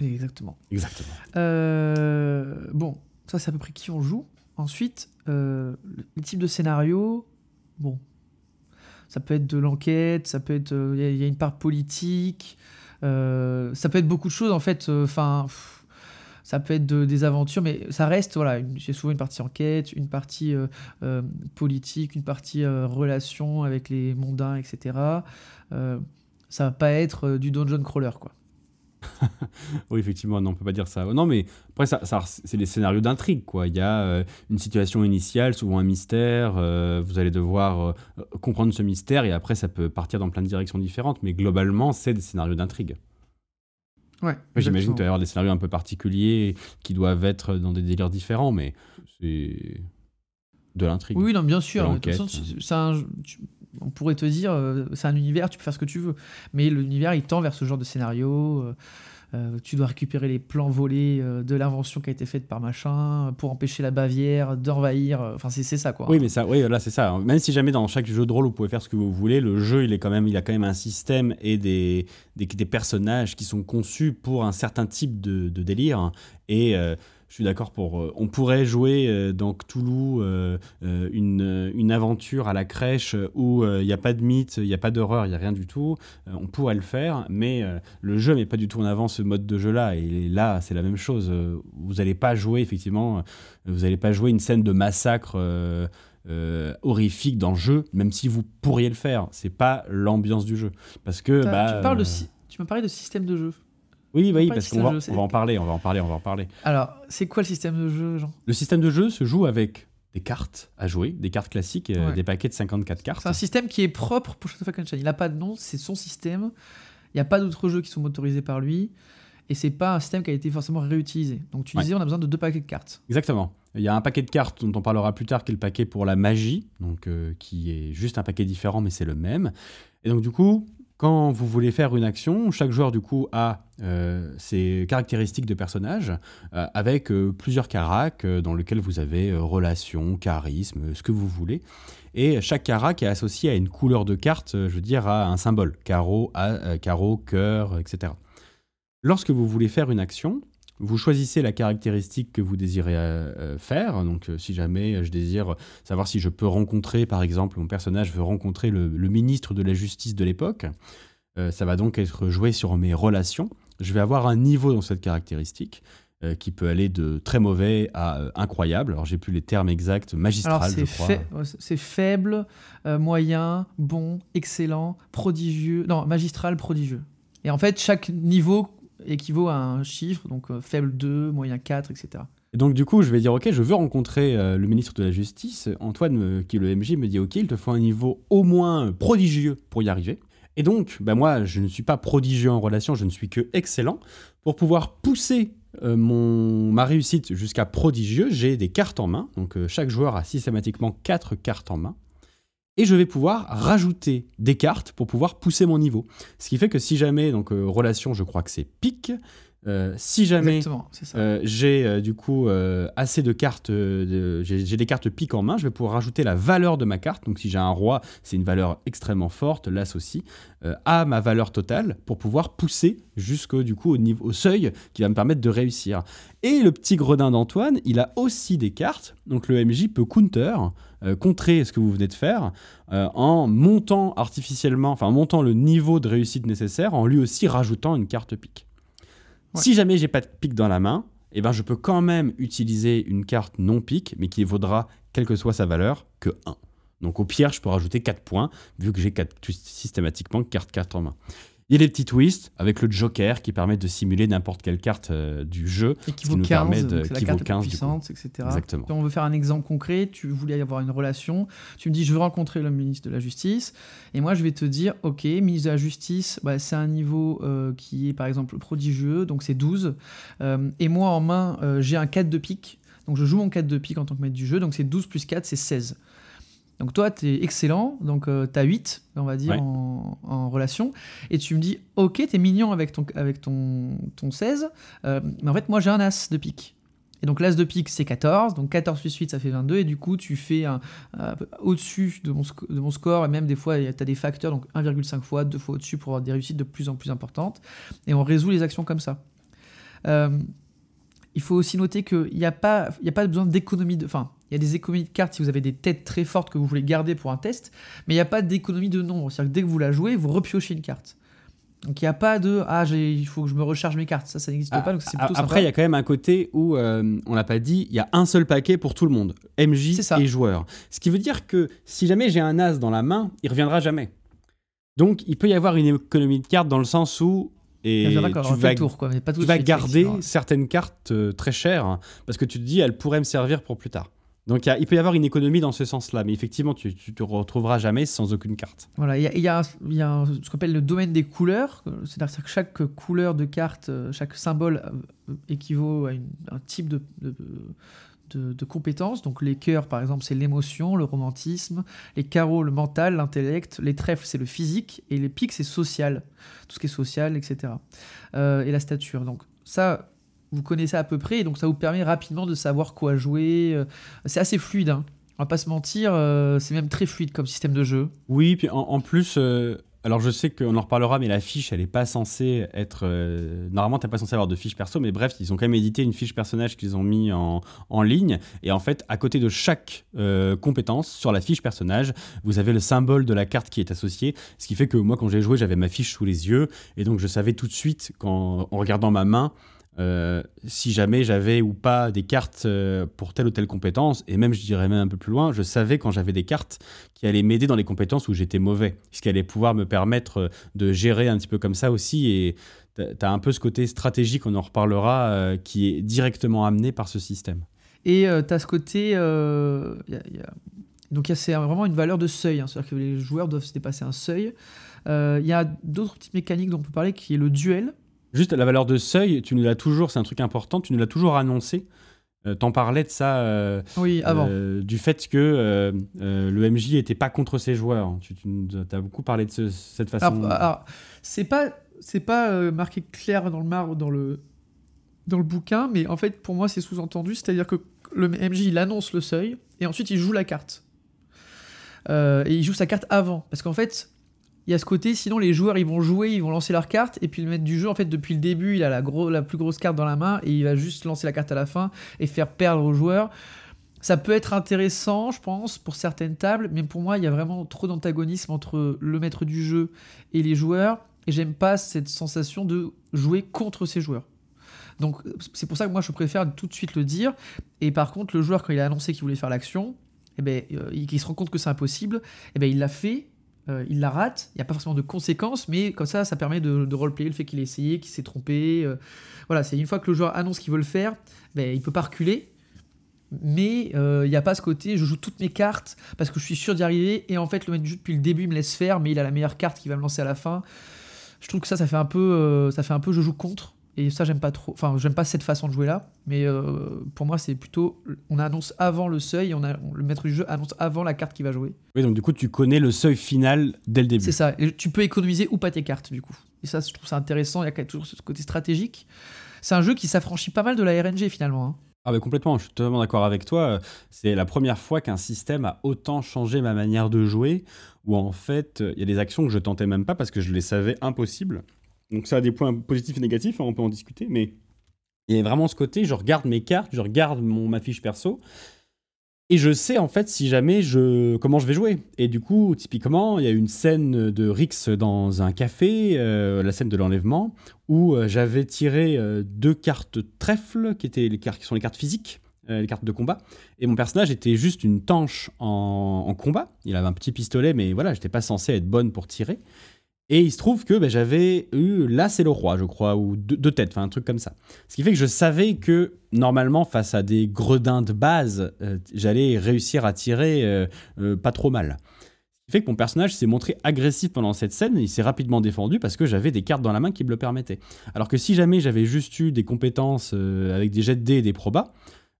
Exactement. Exactement. Euh, bon, ça c'est à peu près qui on joue. Ensuite, euh, le- les types de scénarios, bon, ça peut être de l'enquête, ça peut être, euh, il il y, a une part politique, euh, ça peut être beaucoup de choses en fait. Enfin, ça peut être de- des aventures, mais ça reste voilà, c'est souvent une partie enquête, une partie euh, euh, politique, une partie euh, relation avec les mondains, etc. Euh, ça va pas être euh, du dungeon crawler quoi. Oui, effectivement, non, on peut pas dire ça. Non, mais après, ça, ça- c'est des scénarios d'intrigue, quoi. Il y a euh, une situation initiale, souvent un mystère. euh, vous allez devoir euh, comprendre ce mystère, et après, ça peut partir dans plein de directions différentes. Mais globalement, c'est des scénarios d'intrigue. Ouais. J'imagine qu'il y avoir des scénarios un peu particuliers qui doivent être dans des délires différents, mais c'est de l'intrigue. Oui, non, bien sûr. C'est- un- on pourrait te dire, euh, c'est un univers, tu peux faire ce que tu veux. Mais l'univers, il tend vers ce genre de scénario. euh, euh, tu dois récupérer les plans volés de l'invention qui a été faite par machin pour empêcher la Bavière d'envahir. Enfin, c'est ça, quoi. Oui, mais ça, oui, là, c'est ça. Même si jamais dans chaque jeu de rôle vous pouvez faire ce que vous voulez, le jeu, il est quand même, il a quand même un système et des, des, personnages qui sont conçus pour un certain type de, délire. Et je suis d'accord pour. euh, on pourrait jouer euh, dans Cthulhu euh, une, une aventure à la crèche où il n'y a pas de mythe, il n'y a pas d'horreur, il n'y a rien du tout. On pourrait le faire, mais le jeu met pas du tout en avant ce mode de jeu-là. Et là, c'est la même chose. Vous n'allez pas jouer, effectivement, vous n'allez pas jouer une scène de massacre. euh, horrifique dans le jeu, même si vous pourriez le faire. C'est pas l'ambiance du jeu. Parce que. Bah, tu, parles de euh, si- tu m'as parlé de système de jeu. Oui, oui, parce qu'on va, on en parler, on va en parler, on va en parler. Alors, c'est quoi le système de jeu, Jean? Le système de jeu se joue avec des cartes à jouer, des cartes classiques, euh, Ouais. des paquets de 54 cartes. C'est un système qui est propre pour Shadow of Falkenstein. Il n'a pas de nom, c'est son système. Il n'y a pas d'autres jeux qui sont motorisés par lui. Et c'est pas un système qui a été forcément réutilisé. Donc tu Ouais. disais, on a besoin de deux paquets de cartes. Exactement. Il y a un paquet de cartes dont on parlera plus tard, qui est le paquet pour la magie, donc euh, qui est juste un paquet différent, mais c'est le même. Et donc du coup, quand vous voulez faire une action, chaque joueur du coup a euh, ses caractéristiques de personnage, euh, avec euh, plusieurs caracs dans lesquels vous avez relation, charisme, ce que vous voulez. Et chaque carac est associé à une couleur de carte, je veux dire à un symbole, carreau, euh, carreau, cœur, etc. Lorsque vous voulez faire une action, vous choisissez la caractéristique que vous désirez euh, euh, faire. Donc, euh, si jamais je désire savoir si je peux rencontrer, par exemple, mon personnage veut rencontrer le, le ministre de la Justice de l'époque, euh, ça va donc être joué sur mes relations. Je vais avoir un niveau dans cette caractéristique qui peut aller de très mauvais à incroyable. Alors, j'ai plus les termes exacts, magistral, je c'est crois. c'est faible, moyen, bon, excellent, prodigieux. Non, magistral, prodigieux. Et en fait, chaque niveau équivaut à un chiffre. Donc euh, faible 2, moyen 4, etc. Et donc du coup, je vais dire, ok, je veux rencontrer euh, le ministre de la Justice. Antoine, me- qui est le MJ, me dit, ok, il te faut un niveau au moins prodigieux pour y arriver. Et donc, bah, moi, je ne suis pas prodigieux en relation, je ne suis que excellent. Pour pouvoir pousser euh, mon, ma réussite jusqu'à prodigieux, j'ai des cartes en main. Donc euh, chaque joueur a systématiquement quatre cartes en main. Et je vais pouvoir rajouter des cartes pour pouvoir pousser mon niveau. Ce qui fait que si jamais, donc euh, relation, je crois que c'est pique, Euh, si jamais euh, j'ai euh, du coup assez de cartes, de- j'ai des cartes piques en main, je vais pouvoir rajouter la valeur de ma carte. Donc si j'ai un roi, c'est une valeur extrêmement forte, l'as aussi, à ma valeur totale pour pouvoir pousser jusqu'au du coup au niveau au seuil qui va me permettre de réussir. Et le petit gredin d'Antoine, il a aussi des cartes. Donc le MJ peut counter, contrer ce que vous venez de faire en montant artificiellement, enfin en montant le niveau de réussite nécessaire, en lui aussi rajoutant une carte pique. Si jamais j'ai pas de pique dans la main, eh ben je peux quand même utiliser une carte non pique, mais qui vaudra, quelle que soit sa valeur, que 1. Donc au pire, je peux rajouter 4 points, vu que j'ai systématiquement carte 4 en main. Il y a des petits twists avec le joker qui permet de simuler n'importe quelle carte euh, du jeu. Et qui vaut nous 15, permet de- qui carte vaut la plus 15 du coup. puissante, etc. Exactement. Si on veut faire un exemple concret, tu voulais avoir une relation, tu me dis je veux rencontrer le ministre de la Justice, et moi je vais te dire ok, ministre de la Justice, bah, c'est un niveau euh, qui est par exemple prodigieux, donc c'est 12, Euh, et moi en main j'ai un 4 de pique, donc je joue mon 4 de pique en tant que maître du jeu, donc c'est 12 plus 4, c'est 16. Donc toi, tu es excellent, donc tu as 8, on va dire, Ouais. en, en relation, et tu me dis, ok, t'es mignon avec ton, avec ton, ton 16, euh, mais en fait, moi j'ai un as de pique. Et donc l'as de pique, c'est 14, donc 14 plus 8, ça fait 22, et du coup, tu fais un, peu au-dessus de mon, de mon score, et même des fois, tu as des facteurs, donc 1,5 fois, 2 fois au-dessus, pour avoir des réussites de plus en plus importantes, et on résout les actions comme ça. Euh, il faut aussi noter qu'il n'y a, pas- y a pas besoin d'économie de... Enfin, il y a des économies de cartes si vous avez des têtes très fortes que vous voulez garder pour un test, mais il n'y a pas d'économie de nombre. C'est-à-dire que dès que vous la jouez, vous repiochez une carte. Donc il n'y a pas de ah il faut que je me recharge mes cartes. Ça, ça n'existe Ah, pas. Donc c'est a- plutôt Après, il y a quand même un côté où, euh, on l'a pas dit, il y a un seul paquet pour tout le monde, MJ et joueur. Ce qui veut dire que si jamais j'ai un as dans la main, il reviendra jamais. Donc, il peut y avoir une économie de cartes dans le sens où et Ah, tu vas, tour, quoi, mais pas tout tu vas suite, garder certaines cartes euh, très chères hein, parce que tu te dis elles pourraient me servir pour plus tard. Donc, il peut y avoir une économie dans ce sens-là, mais effectivement, tu, tu te retrouveras jamais sans aucune carte. Voilà, il y a, ce qu'on appelle le domaine des couleurs, c'est-à-dire que chaque couleur de carte, chaque symbole euh, équivaut à un type de, compétences. Donc les cœurs, par exemple, c'est l'émotion, le romantisme, les carreaux, le mental, l'intellect, les trèfles, c'est le physique, et les pics, c'est social, tout ce qui est social, etc. Euh, et la stature. Donc ça, vous connaissez à peu près, et donc ça vous permet rapidement de savoir quoi jouer. euh, C'est assez fluide, hein. on va pas se mentir, euh, c'est même très fluide comme système de jeu. Oui, puis en, plus, euh, alors je sais qu'on en reparlera, mais la fiche, elle est pas censée être. euh, normalement, t'es pas censé avoir de fiche perso, mais bref, ils ont quand même édité une fiche personnage qu'ils ont mis en, en ligne. Et en fait, à côté de chaque compétence, sur la fiche personnage, vous avez le symbole de la carte qui est associé. Ce qui fait que moi, quand j'ai joué, j'avais ma fiche sous les yeux. Et donc, je savais tout de suite, quand, en regardant ma main, euh, si jamais j'avais ou pas des cartes euh, pour telle ou telle compétence, et même je dirais même un peu plus loin, je savais quand j'avais des cartes qui allaient m'aider dans les compétences où j'étais mauvais, ce qui allait pouvoir me permettre euh, de gérer un petit peu comme ça aussi, et tu as un peu ce côté stratégique, on en reparlera, qui est directement amené par ce système. Et tu as ce côté. y a- y a- Donc, c'est vraiment une valeur de seuil. hein, C'est-à-dire que les joueurs doivent se dépasser un seuil. Il y a d'autres petites mécaniques dont on peut parler qui est le duel. Juste la valeur de seuil, tu nous l'as toujours, c'est un truc important, tu nous l'as toujours annoncé. Euh, T'en parlais de ça, euh, Oui, avant. euh, du fait que euh, le MJ était pas contre ses joueurs. Tu, as beaucoup parlé de ce- cette façon. Alors, alors, c'est pas, c'est pas marqué clair dans le marbre dans le, dans le bouquin, mais en fait, pour moi, c'est sous-entendu. C'est-à-dire que le MJ, il annonce le seuil et ensuite il joue la carte. Et il joue sa carte avant. Parce qu'en fait, il y a ce côté, sinon les joueurs ils vont jouer, ils vont lancer leur carte, et puis le maître du jeu, en fait, depuis le début, il a la, gros, la plus grosse carte dans la main, et il va juste lancer la carte à la fin et faire perdre aux joueurs. Ça peut être intéressant, je pense, pour certaines tables, mais pour moi, il y a vraiment trop d'antagonisme entre le maître du jeu et les joueurs, et j'aime pas cette sensation de jouer contre ces joueurs. Donc c'est pour ça que moi je préfère tout de suite le dire. Et par contre, le joueur, quand il a annoncé qu'il voulait faire l'action, eh ben, euh, il, se rend compte que c'est impossible, eh ben, il l'a fait, euh, il la rate, il n'y a pas forcément de conséquences, mais comme ça, ça permet de, de roleplayer le fait qu'il ait essayé, qu'il s'est trompé. euh, voilà, c'est une fois que le joueur annonce qu'il veut le faire, ben, il peut pas reculer. Mais euh, il n'y a pas ce côté, je joue toutes mes cartes parce que je suis sûr d'y arriver, et en fait, le maître du jeu depuis le début il me laisse faire, mais il a la meilleure carte qui va me lancer à la fin. Je trouve que ça, ça fait un peu, ça fait un peu je joue contre. Et ça, j'aime pas trop. Enfin, j'aime pas cette façon de jouer là. Mais euh, pour moi, c'est plutôt. On annonce avant le seuil, on a, on- le maître du jeu annonce avant la carte qu'il va jouer. Oui, donc du coup, tu connais le seuil final dès le début. C'est ça. Et tu peux économiser ou pas tes cartes, du coup. Et ça, je trouve ça intéressant. Il y a toujours ce côté stratégique. c'est un jeu qui s'affranchit pas mal de la RNG finalement. hein. Ah mais complètement, je suis totalement d'accord avec toi. C'est la première fois qu'un système a autant changé ma manière de jouer, où en fait, il y a des actions que je tentais même pas parce que je les savais impossibles. Donc ça a des points positifs et négatifs, hein, on peut en discuter, mais il y a vraiment ce côté, je regarde mes cartes, je regarde mon, ma fiche perso, et je sais en fait si jamais je comment je vais jouer. Et du coup, typiquement, il y a une scène de Rix dans un café, euh, la scène de l'enlèvement, où euh, j'avais tiré euh, deux cartes trèfle, qui étaient les cartes qui sont les cartes physiques, les cartes de combat. Et mon personnage était juste une tanche en, en combat. Il avait un petit pistolet, mais voilà, j'étais pas censé être bonne pour tirer. Et il se trouve que ben, j'avais eu là c'est le roi, je crois, ou deux, têtes, enfin un truc comme ça. Ce qui fait que je savais que normalement face à des gredins de base, euh, j'allais réussir à tirer euh, euh, pas trop mal. Ce qui fait que mon personnage s'est montré agressif pendant cette scène, et il s'est rapidement défendu parce que j'avais des cartes dans la main qui me le permettaient. Alors que si jamais j'avais juste eu des compétences avec des jets de dés et des probas,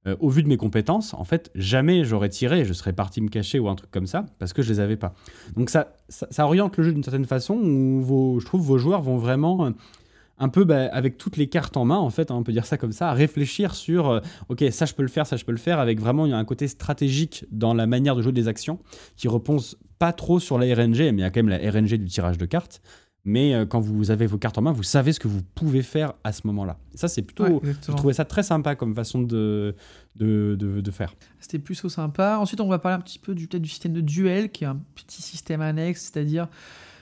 euh, au vu de mes compétences, en fait, jamais j'aurais tiré, je serais parti me cacher ou un truc comme ça, parce que je les avais pas. Donc ça, ça, oriente le jeu d'une certaine façon, où vos, je trouve vos joueurs vont vraiment, euh, un peu bah, avec toutes les cartes en main, en fait, hein, on peut dire ça comme ça, à réfléchir sur, euh, ok, ça je peux le faire, ça je peux le faire, avec vraiment il y a un côté stratégique dans la manière de jouer des actions, qui repose pas trop sur la RNG, mais il y a quand même la RNG du tirage de cartes. Mais euh, quand vous avez vos cartes en main, vous savez ce que vous pouvez faire à ce moment-là. Ça, c'est plutôt. Ouais, je trouvais ça très sympa comme façon de, de, de, de faire. C'était plus au sympa. Ensuite, on va parler un petit peu du, peut-être du système de duel, qui est un petit système annexe, c'est-à-dire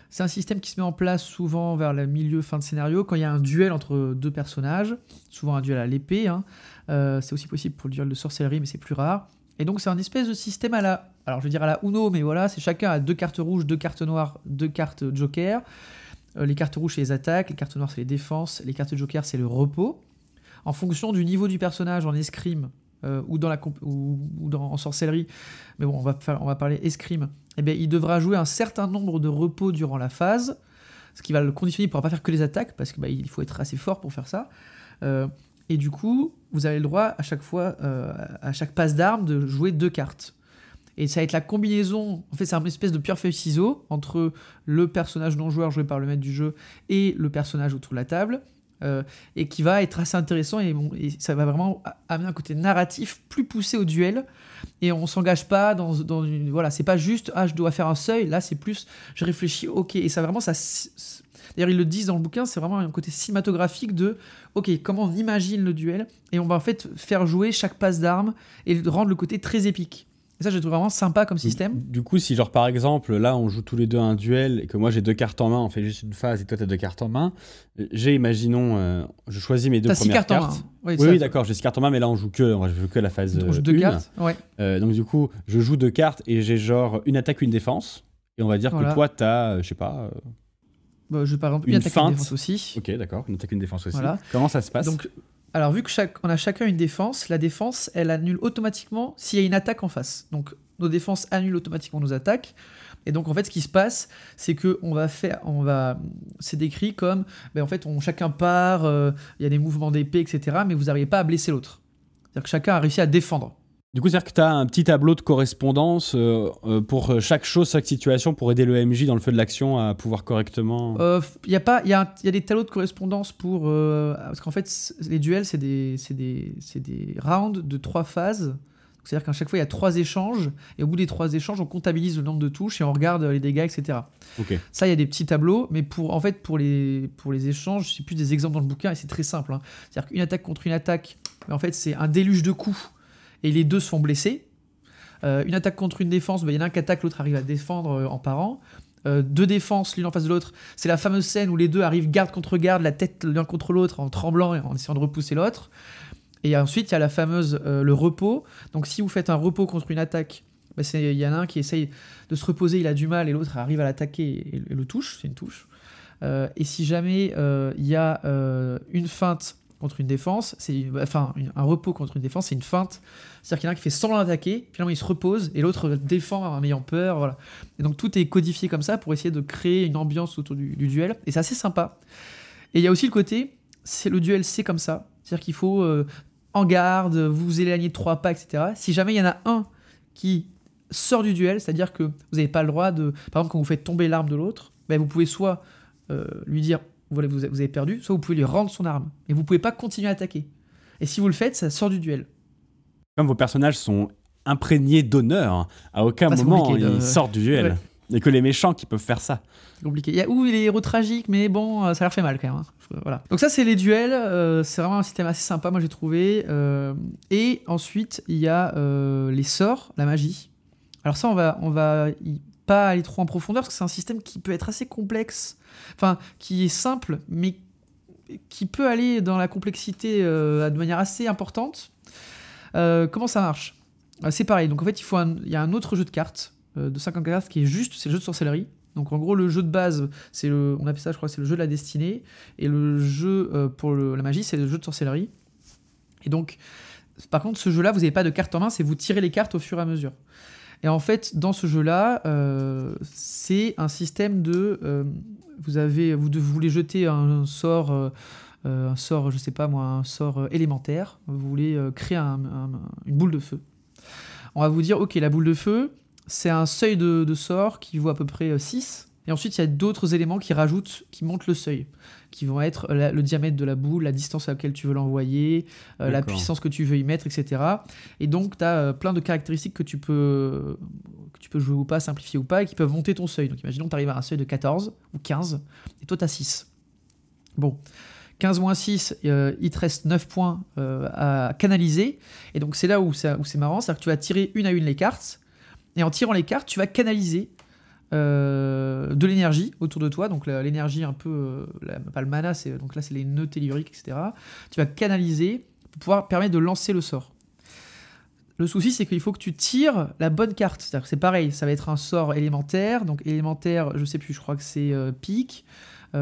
c'est un système qui se met en place souvent vers le milieu, fin de scénario, quand il y a un duel entre deux personnages, souvent un duel à l'épée. hein. Euh, c'est aussi possible pour le duel de sorcellerie, mais c'est plus rare. Et donc c'est un espèce de système à la, alors je veux dire à la Uno, mais voilà, c'est chacun a deux cartes rouges, deux cartes noires, deux cartes joker. Euh, les cartes rouges c'est les attaques, les cartes noires c'est les défenses, les cartes joker c'est le repos. En fonction du niveau du personnage en escrime euh, ou dans la ou, ou en sorcellerie, mais bon on va, on va parler escrime, eh bien, il devra jouer un certain nombre de repos durant la phase, ce qui va le conditionner, il ne pourra pas faire que les attaques, parce qu'il faut être assez fort pour faire ça. Euh, et du coup, vous avez le droit à chaque fois, à chaque passe d'armes, de jouer deux cartes. Et ça va être la combinaison, en fait c'est une espèce de pierre feuille ciseau entre le personnage non joueur joué par le maître du jeu et le personnage autour de la table, euh, et qui va être assez intéressant et, et ça va vraiment amener un côté narratif plus poussé au duel. Et on s'engage pas dans, dans une voilà c'est pas juste ah je dois faire un seuil là c'est plus je réfléchis ok. Et ça vraiment ça d'ailleurs ils le disent dans le bouquin c'est vraiment un côté cinématographique de ok comment on imagine le duel. Et on va en fait faire jouer chaque passe d'armes et rendre le côté très épique et ça je trouve vraiment sympa comme système Du coup, si genre par exemple, là on joue tous les deux un duel et que moi j'ai deux cartes en main, on fait juste une phase et toi t'as deux cartes en main, j'ai, imaginons, euh, je choisis mes deux t'as six premières cartes en cartes. main Oui, oui, d'accord, j'ai six cartes en main, mais là on joue que, on joue que la phase on joue euh, deux une. cartes ouais Euh, donc du coup, je joue deux cartes et j'ai genre une attaque, une défense. Et on va dire Voilà. que toi t'as, je sais pas. euh, Bah, je par exemple Une une attaque une défense aussi Ok, d'accord, une attaque, une défense aussi. Voilà. Comment ça se passe? Donc, alors vu que on a chacun une défense, la défense, elle annule automatiquement s'il y a une attaque en face. Donc, nos défenses annulent automatiquement nos attaques. Et donc, en fait, ce qui se passe, c'est que on va faire, on va, c'est décrit comme, ben, en fait, on chacun part, euh, il y a des mouvements d'épée, etc. Mais vous n'arrivez pas à blesser l'autre. C'est-à-dire que chacun a réussi à défendre. Du coup, c'est-à-dire que tu as un petit tableau de correspondance euh, euh, pour euh, chaque chose, chaque situation, pour aider le MJ dans le feu de l'action à pouvoir correctement. Euh, Il y a pas, y, a un- il y a des tableaux de correspondance pour, euh, parce qu'en fait, les duels, c'est des, des, des rounds de trois phases. C'est-à-dire qu'à chaque fois, il y a trois échanges, et au bout des trois échanges, on comptabilise le nombre de touches et on regarde les dégâts, etc. Ça, il y a des petits tableaux, mais pour, en fait, pour les, pour les échanges, c'est plus des exemples dans le bouquin, et c'est très simple. hein. C'est-à-dire qu'une attaque contre une attaque, mais en fait, c'est un déluge de coups, et les deux se font blesser. Euh, une attaque contre une défense, bah, il y en a un qui attaque, l'autre arrive à défendre euh, en parant. Euh, deux défenses, l'une en face de l'autre. C'est la fameuse scène où les deux arrivent garde contre garde, la tête l'un contre l'autre, en tremblant et en essayant de repousser l'autre. Et ensuite, il y a la fameuse euh, le repos. Donc, si vous faites un repos contre une attaque, bah, il y en a un qui essaye de se reposer, il a du mal, et l'autre arrive à l'attaquer et, le touche. C'est une touche. Et si jamais il y a une feinte contre une défense, c'est enfin un repos contre une défense, c'est une feinte. C'est-à-dire qu'il y en a un qui fait semblant d'attaquer, finalement il se repose et l'autre défend en ayant peur. Voilà. Et donc tout est codifié comme ça pour essayer de créer une ambiance autour du, du duel. Et c'est assez sympa. Et il y a aussi le côté, c'est le duel, c'est comme ça. C'est-à-dire qu'il faut euh, en garde, vous éloignez de trois pas, etc. Si jamais il y en a un qui sort du duel, c'est-à-dire que vous n'avez pas le droit de. Par exemple, quand vous faites tomber l'arme de l'autre, ben, vous pouvez soit euh, lui dire vous, vous avez perdu, soit vous pouvez lui rendre son arme. Et vous pouvez pas continuer à attaquer. Et si vous le faites, ça sort du duel. Comme vos personnages sont imprégnés d'honneur, à aucun moment ils sortent du duel. Il n'y a que les méchants qui peuvent faire ça. C'est compliqué. Il y a où les héros tragiques, mais bon, euh, ça leur fait mal quand même. Hein. Voilà. Donc ça, c'est les duels. Euh, c'est vraiment un système assez sympa, moi j'ai trouvé. Euh, et ensuite, il y a les sorts, la magie. Alors ça, on va, on va pas aller trop en profondeur parce que c'est un système qui peut être assez complexe. Enfin, qui est simple, mais qui peut aller dans la complexité de manière assez importante. comment ça marche? C'est pareil. Donc en fait, il, faut il y a un autre jeu de cartes euh, de 50 cartes qui est juste, c'est le jeu de sorcellerie. Donc en gros, le jeu de base, c'est le, on appelle ça, je crois, c'est le jeu de la destinée, et le jeu euh, pour la magie, c'est le jeu de sorcellerie. Et donc, par contre, ce jeu-là, vous n'avez pas de cartes en main, c'est vous tirez les cartes au fur et à mesure. Et en fait, dans ce jeu-là, euh, c'est un système de, vous avez, vous, voulez jeter un, sort, un sort, je sais pas moi, un sort élémentaire. Vous voulez créer une boule de feu. On va vous dire, ok, la boule de feu, c'est un seuil de, sort qui vaut à peu près 6. Euh, Et ensuite, il y a d'autres éléments qui rajoutent, qui montent le seuil, qui vont être le diamètre de la boule, la distance à laquelle tu veux l'envoyer, euh, la puissance que tu veux y mettre, etc. Et donc, tu as euh, plein de caractéristiques que tu, peux, que tu peux jouer ou pas, simplifier ou pas, et qui peuvent monter ton seuil. Donc, imaginons que tu arrives à un seuil de 14 ou 15, et toi, tu as 6. Bon. 15 moins 6, il te reste 9 points à canaliser. Et donc, c'est là où c'est marrant, c'est-à-dire que tu vas tirer une à une les cartes et en tirant les cartes, tu vas canaliser euh, de l'énergie autour de toi, donc l'énergie un peu, euh, pas le mana, c'est donc là c'est les nœuds telluriques, etc. Tu vas canaliser pour pouvoir permettre de lancer le sort. Le souci, c'est qu'il faut que tu tires la bonne carte. C'est pareil, ça va être un sort élémentaire. Donc élémentaire, je sais plus, je crois que c'est euh, pique. J'ai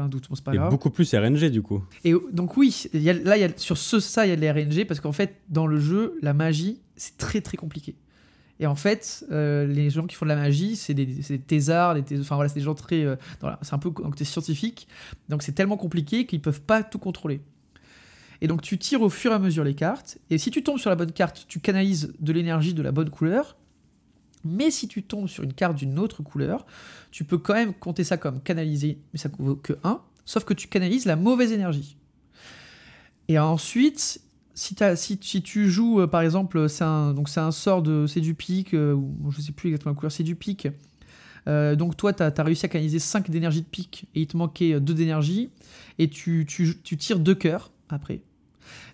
un doute, bon, c'est pas Et beaucoup plus RNG du coup. Et donc oui, là, y a, sur ce, ça, il y a de la RNG parce qu'en fait, dans le jeu, la magie, c'est très très compliqué. Et en fait, euh, les gens qui font de la magie, c'est des, des des enfin voilà, c'est des gens très. Euh, c'est un peu côté scientifique. Donc c'est tellement compliqué qu'ils peuvent pas tout contrôler. Et donc tu tires au fur et à mesure les cartes. Et si tu tombes sur la bonne carte, tu canalises de l'énergie de la bonne couleur. Mais si tu tombes sur une carte d'une autre couleur, tu peux quand même compter ça comme canaliser, mais ça ne vaut que 1. Sauf que tu canalises la mauvaise énergie. Et ensuite, si, tu joues, euh, par exemple, c'est un, donc un sort de. C'est du pic, euh, ou je sais plus exactement couleur, c'est du pic. Euh, donc toi, tu as, réussi à canaliser 5 d'énergie de pic et il te manquait 2 d'énergie. Et tu, tu, tu tires 2 cœurs après.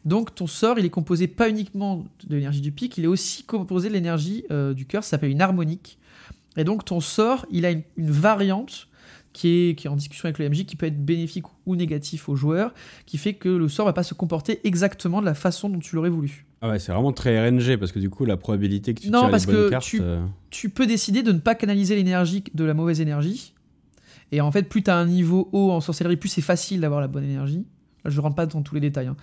Donc ton sort, il est composé pas uniquement de l'énergie du pic, il est aussi composé de l'énergie du cœur, ça s'appelle une harmonique. Et donc ton sort, il a une variante qui est, qui est en discussion avec le MJ, qui peut être bénéfique ou négatif aux joueurs, qui fait que le sort va pas se comporter exactement de la façon dont tu l'aurais voulu. Ah ouais, c'est vraiment très RNG parce que du coup, la probabilité que tu non, tires parce les bonnes que cartes, tu, euh, tu peux décider de ne pas canaliser l'énergie de la mauvaise énergie. Et en fait, plus tu as un niveau haut en sorcellerie, plus c'est facile d'avoir la bonne énergie. Je rentre pas dans tous les détails. hein.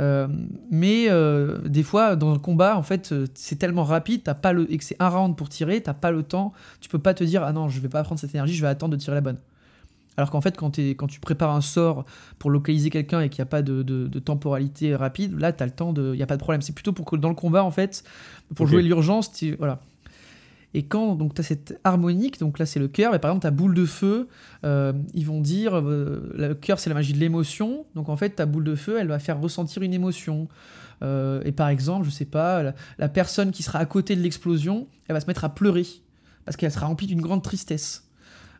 Euh, mais euh, des fois, dans un combat, en fait, c'est tellement rapide, t'as pas le, et que c'est un round pour tirer, t'as pas le temps. Tu peux pas te dire, ah non, je vais pas prendre cette énergie, je vais attendre de tirer la bonne. Alors qu'en fait, quand, quand, tu prépares un sort pour localiser quelqu'un et qu'il n'y a pas de, temporalité rapide, là, tu as le temps. Il n'y a pas de problème. C'est plutôt pour que dans le combat, en fait, pour jouer l'urgence, voilà. Et quand donc tu as cette harmonique, donc là c'est le cœur, et par exemple ta boule de feu, euh, ils vont dire euh, le cœur c'est la magie de l'émotion, donc en fait ta boule de feu elle va faire ressentir une émotion. Euh, et par exemple, je sais pas, la personne qui sera à côté de l'explosion, elle va se mettre à pleurer parce qu'elle sera remplie d'une grande tristesse.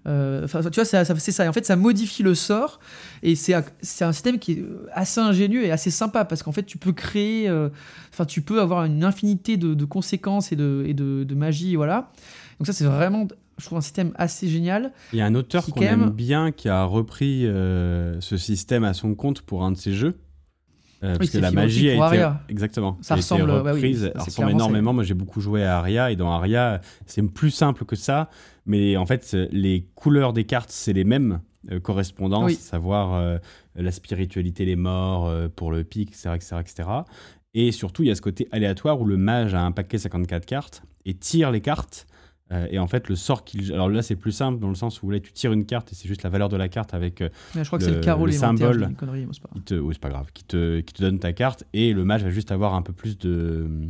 Euh, tu vois, c'est ça. Et en fait, ça modifie le sort. Et c'est un système qui est assez ingénieux et assez sympa parce qu'en fait, tu peux créer. Euh, enfin, tu peux avoir une infinité de, conséquences et de, et de, magie. Voilà. Donc, ça, c'est vraiment. Je trouve un système assez génial. Il y a un auteur qu'on aime bien qui a repris euh, ce système à son compte pour un de ses jeux. parce que la magie a été exactement ça ressemble, reprise, ça ressemble énormément. Moi, j'ai beaucoup joué à Aria et dans Aria, c'est plus simple que ça. Mais en fait, les couleurs des cartes, c'est les mêmes euh, correspondances, savoir euh, la spiritualité, les morts euh, pour le pic, etc., etc., etc. Et surtout, il y a ce côté aléatoire où le mage a un paquet 54 cartes et tire les cartes. et en fait, le sort qu'il. Alors là, c'est plus simple dans le sens où là, tu tires une carte et c'est juste la valeur de la carte avec je crois que c'est le, carreau, le symbole. Connerie, qui te, oui, c'est pas grave. Qui te, qui te donne ta carte et le mage va juste avoir un peu plus de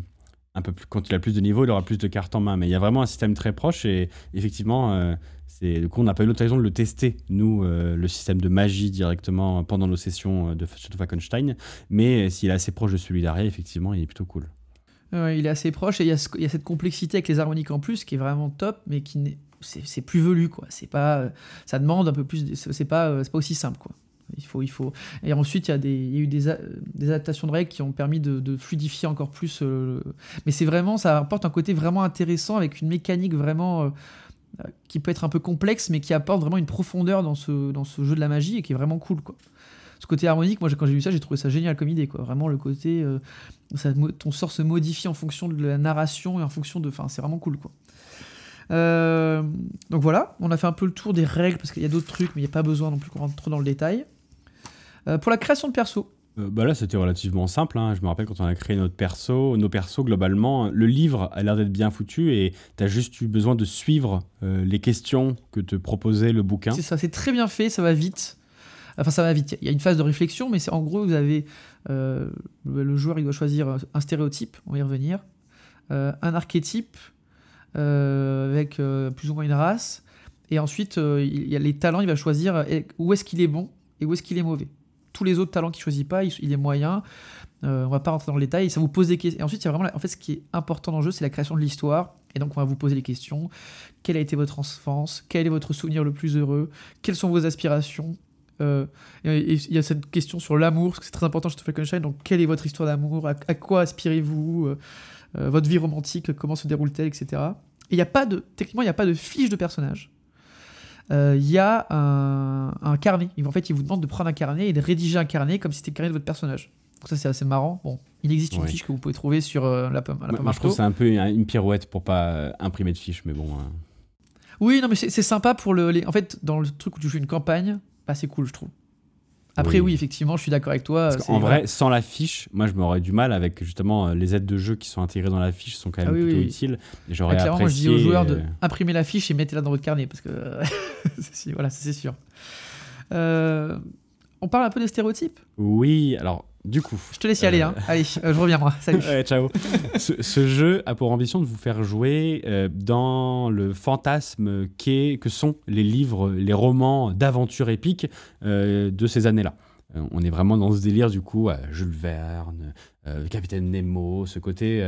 un peu plus, quand il a plus de niveau, il aura plus de cartes en main. Mais il y a vraiment un système très proche et effectivement, euh, du coup, on n'a pas eu l'occasion de le tester, nous, euh, le système de magie directement pendant nos sessions de Shadow Falkenstein. Mais s'il est assez proche de celui d'Aria, effectivement, il est plutôt cool. il est assez proche et il y, a cette complexité avec les harmoniques en plus qui est vraiment top, mais qui n'est c'est plus velu quoi c'est pas ça demande un peu plus c'est pas c'est pas aussi simple quoi il faut, il faut. Et ensuite, il y a, des, il y a eu des, adaptations de règles qui ont permis de, fluidifier encore plus. Euh, mais c'est vraiment, ça apporte un côté vraiment intéressant avec une mécanique vraiment euh, qui peut être un peu complexe, mais qui apporte vraiment une profondeur dans ce, dans ce jeu de la magie et qui est vraiment cool, quoi. Ce côté harmonique, moi, quand j'ai vu ça, j'ai trouvé ça génial comme idée, quoi. Vraiment le côté, euh, ton sort se modifie en fonction de la narration et en fonction de, enfin, c'est vraiment cool, quoi. donc voilà, on a fait un peu le tour des règles parce qu'il y a d'autres trucs, mais il n'y a pas besoin non plus qu'on rentre trop dans le détail. Euh, pour la création de perso. Euh, bah là, c'était relativement simple. Hein. Je me rappelle quand on a créé notre perso, nos persos, globalement, le livre a l'air d'être bien foutu et tu as juste eu besoin de suivre euh, les questions que te proposait le bouquin. C'est ça, c'est très bien fait, ça va vite. Enfin, ça va vite. Il y a une phase de réflexion, mais c'est en gros, vous avez le, joueur, il doit choisir un stéréotype, on va y revenir, un archétype avec plus ou moins une race, et ensuite, il y a les talents, il va choisir où est-ce qu'il est bon et où est-ce qu'il est mauvais tous les autres talents qu'il choisit pas, il, est moyen. Euh, on va pas rentrer dans le détail. Ça vous pose des questions. Et ensuite, a vraiment, en fait, ce qui est important dans le jeu, c'est la création de l'histoire. Et donc, on va vous poser les questions. Quelle a été votre enfance? Quel est votre souvenir le plus heureux? Quelles sont vos aspirations? Euh, il y a cette question sur l'amour, parce que c'est très important chez Falkenstein. Donc, quelle est votre histoire d'amour? À, quoi aspirez-vous? Euh, euh, Votre vie romantique, comment se déroule-t-elle, etc. Et il n'y a pas de, techniquement, il n'y a pas de fiche de personnage. Euh, il y a un, carnet. En fait, il vous demande de prendre un carnet et de rédiger un carnet comme si c'était le carnet de votre personnage. Donc ça, c'est assez marrant. Bon, il existe une fiche que vous pouvez trouver sur euh, la, pomme. Moi, je trouve c'est un peu une pirouette pour pas euh, imprimer de fiches, mais bon. Oui, non, mais c'est sympa pour le. En fait, dans le truc où tu joues une campagne, bah, c'est cool, je trouve. Après, oui. effectivement, je suis d'accord avec toi. en vrai, sans la fiche, moi, je m'aurais du mal avec justement euh, les aides de jeu qui sont intégrées dans la fiche sont quand même ah plutôt utiles. J'aurais apprécié. Moi, je dis aux joueurs de imprimer la fiche et mettez-la dans votre carnet parce que voilà, c'est sûr. Euh, on parle un peu des stéréotypes? Oui, alors du coup. Je te laisse y aller. Hein. Euh, Allez, je reviens moi. Salut. ciao. ce, jeu a pour ambition de vous faire jouer dans le fantasme que sont les livres, les romans d'aventure épique de ces années-là. on est vraiment dans ce délire du coup, Jules Verne, Capitaine Nemo, ce côté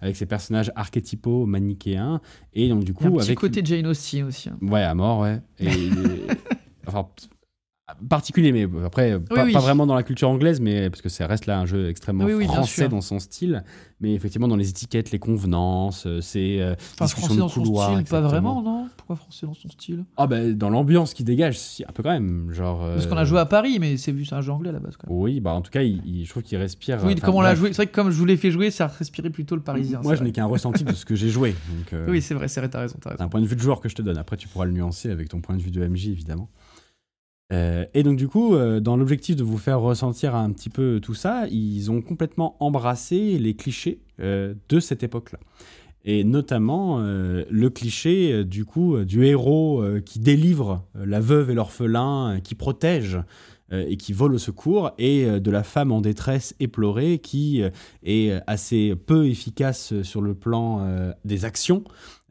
avec ces personnages archétypaux, manichéens. Et donc du coup. un petit côté Jane Austen aussi. Hein. Ouais, à mort, ouais. Et, enfin, particulier, mais après, pas, vraiment dans la culture anglaise, mais parce que ça reste là un jeu extrêmement français dans son style. Mais effectivement, dans les étiquettes, les convenances, euh, c'est euh, enfin, français dans son style, pas vraiment, non? Pourquoi français dans son style? Ah ben dans l'ambiance qui dégage, si, un peu quand même, genre. Parce qu'on a euh, joué à Paris, mais c'est vu, c'est un jeu anglais à la base. Quand même. Oui, bah en tout cas, il, je trouve qu'il respire. Oui, comme on l'a joué, c'est vrai que comme je vous l'ai fait jouer, ça respirait plutôt le parisien. Moi, je n'ai qu'un ressenti de ce que j'ai joué. Donc, oui, c'est vrai, c'est vrai, t'as raison, raison. un point de vue de joueur que je te donne. Après, tu pourras le nuancer avec ton point de vue de MJ, évidemment. Euh, et donc du coup, euh, dans l'objectif de vous faire ressentir un petit peu tout ça, ils ont complètement embrassé les clichés euh, de cette époque-là. Et notamment le cliché du coup du héros qui délivre la veuve et l'orphelin, qui protège et qui vole au secours, et de la femme en détresse éplorée qui est assez peu efficace sur le plan des actions,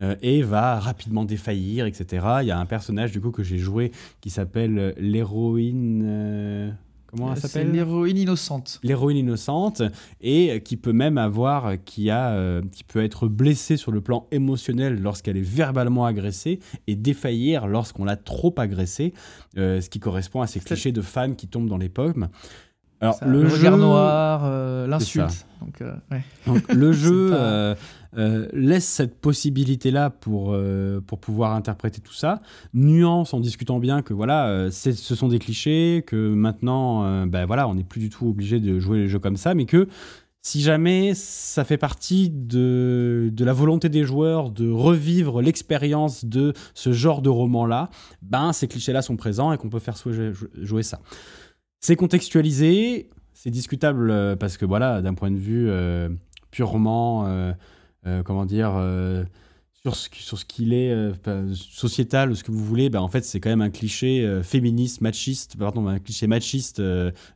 euh, et va rapidement défaillir, etc. Il y a un personnage du coup que j'ai joué qui s'appelle euh, l'héroïne. Euh, comment elle s'appelle? L'héroïne innocente. L'héroïne innocente et qui peut même avoir, qui a, qui peut être blessée sur le plan émotionnel lorsqu'elle est verbalement agressée et défaillir lorsqu'on l'a trop agressée, ce qui correspond à ces clichés de femmes qui tombent dans les pommes. Alors, le, regard noir, l'insulte. Donc, Donc, le jeu euh, laisse cette possibilité-là pour, euh, pour pouvoir interpréter tout ça. Nuance en discutant bien que voilà, euh, ce sont des clichés, que maintenant, ben voilà, on n'est plus du tout obligé de jouer les jeux comme ça, mais que si jamais ça fait partie de, de la volonté des joueurs de revivre l'expérience de ce genre de roman-là, ben ces clichés-là sont présents et qu'on peut faire jouer, jouer ça. C'est contextualisé, c'est discutable parce que voilà, d'un point de vue purement euh, comment dire, euh, sur ce, sur ce qu'il est euh, sociétal, ce que vous voulez, ben en fait, c'est quand même un cliché féministe, machiste, pardon, un cliché machiste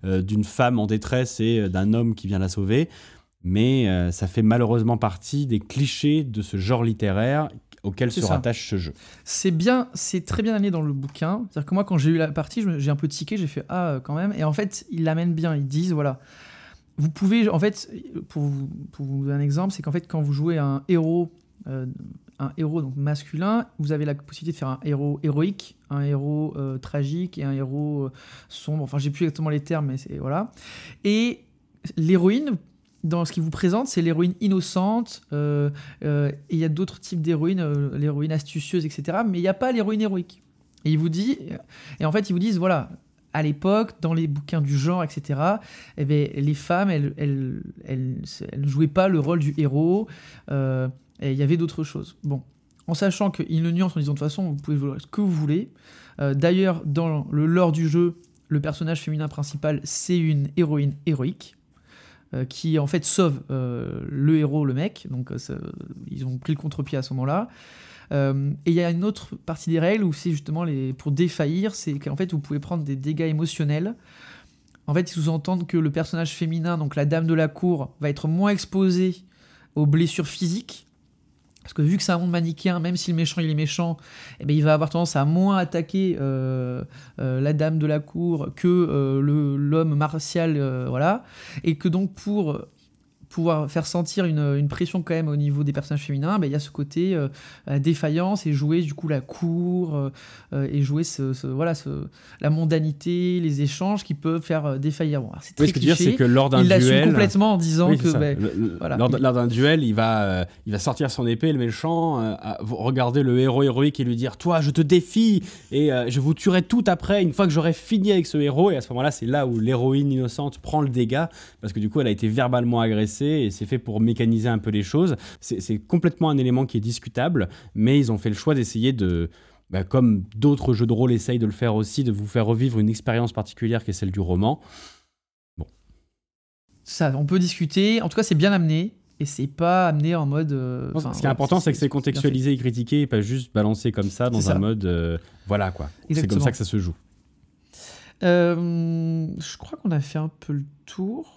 d'une femme en détresse et d'un homme qui vient la sauver. mais euh, ça fait malheureusement partie des clichés de ce genre littéraire auquel se ça. rattache ce jeu. C'est bien, c'est très bien amené dans le bouquin. C'est-à-dire que moi, quand j'ai eu la partie, j'ai un peu tiqué, j'ai fait ah euh, quand même. Et en fait, ils l'amènent bien. Ils disent voilà, vous pouvez, en fait, pour vous, pour vous donner un exemple, c'est qu'en fait, quand vous jouez un héros, euh, un héros donc masculin, vous avez la possibilité de faire un héros héroïque, un héros euh, tragique et un héros euh, sombre. Enfin, j'ai plus exactement les termes, mais c'est voilà. Et l'héroïne. Dans ce qu'il vous présente, c'est l'héroïne innocente, euh, euh, et il y a d'autres types d'héroïnes, euh, l'héroïne astucieuse, etc. Mais il n'y a pas l'héroïne héroïque. Et il vous dit, et en fait, ils vous disent, voilà, à l'époque, dans les bouquins du genre, etc., eh ben, les femmes, elles, elles, elles, elles ne jouaient pas le rôle du héros, et il y avait d'autres choses. Bon, en sachant qu'ils le nuancent en disant, de toute façon, vous pouvez jouer ce que vous voulez. D'ailleurs, dans le lore du jeu, le personnage féminin principal, c'est une héroïne héroïque euh, qui en fait sauve euh, le héros, le mec. Donc euh, ils ont pris le contre-pied à ce moment-là. Et il y a une autre partie des règles où c'est justement les, pour défaillir, c'est qu'en fait vous pouvez prendre des dégâts émotionnels. En fait, ils sous-entendent que le personnage féminin, donc la dame de la cour, va être moins exposé aux blessures physiques. Parce que vu que c'est un monde manichéen, même si le méchant il est méchant, eh ben, il va avoir tendance à moins attaquer euh, euh, la dame de la cour que euh, l'homme martial, voilà. Et que donc pour pouvoir faire sentir une, une pression quand même au niveau des personnages féminins, ben, il y a ce côté euh, la défaillance et jouer du coup la cour euh, euh, et jouer ce, ce- voilà, ce, la mondanité, les échanges qui peuvent faire euh, défaillir. Bon, c'est Oui, ce que je veux dire, c'est que lors d'un duel. complètement en disant Oui, que ben, Le- le- voilà. Lors, lors d'un duel, il va, euh, il va sortir son épée, le méchant, regarder le héros héroïque et lui dire Toi, je te défie et je vous tuerai tout après, une fois que j'aurai fini avec ce héros. Et à ce moment-là, c'est là où l'héroïne innocente prend le dégât parce que du coup, elle a été verbalement agressée et c'est fait pour mécaniser un peu les choses. C'est complètement un élément qui est discutable, mais ils ont fait le choix d'essayer de. bah, comme d'autres jeux de rôle essayent de le faire aussi, de vous faire revivre une expérience particulière qui est celle du roman. ça, on peut discuter. En tout cas, c'est bien amené et c'est pas amené en mode. euh, Ce qui est ouais, important, c'est que c'est contextualisé et critiqué et pas juste balancé comme ça dans un mode. euh, voilà quoi. C'est comme ça que ça se joue. Euh, je crois qu'on a fait un peu le tour.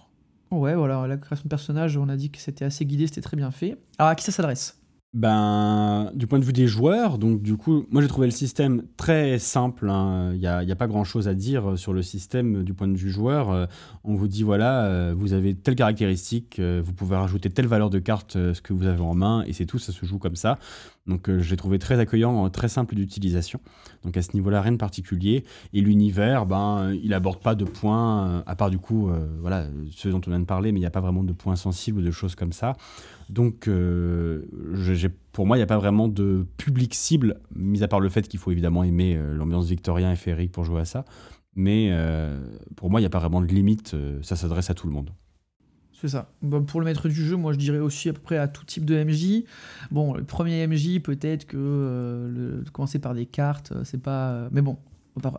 Ouais, voilà, la création de personnage, on a dit que c'était assez guidé, c'était très bien fait. Alors, à qui ça s'adresse? Ben, du point de vue des joueurs, donc du coup, moi j'ai trouvé le système très simple. hein. Il n'y a, pas grand chose à dire sur le système du point de vue joueur. Euh, On vous dit voilà, euh, vous avez telle caractéristique, euh, vous pouvez rajouter telle valeur de carte, euh, ce que vous avez en main, et c'est tout, ça se joue comme ça. Donc euh, je l'ai trouvé très accueillant, euh, très simple d'utilisation. Donc à ce niveau-là, rien de particulier. Et l'univers, ben, il aborde pas de points, euh, à part du coup, euh, voilà, ceux dont on vient de parler, mais il n'y a pas vraiment de points sensibles ou de choses comme ça. Donc, euh, j'ai- pour moi, il n'y a pas vraiment de public cible, mis à part le fait qu'il faut évidemment aimer euh, l'ambiance victorien et féerique pour jouer à ça. Mais euh, pour moi, il n'y a pas vraiment de limite, euh, ça s'adresse à tout le monde. C'est ça. Bon, pour le maître du jeu, moi je dirais aussi à peu près à tout type de MJ. Bon, le premier MJ, peut-être que euh, le, commencer par des cartes, euh, c'est pas. euh, mais bon,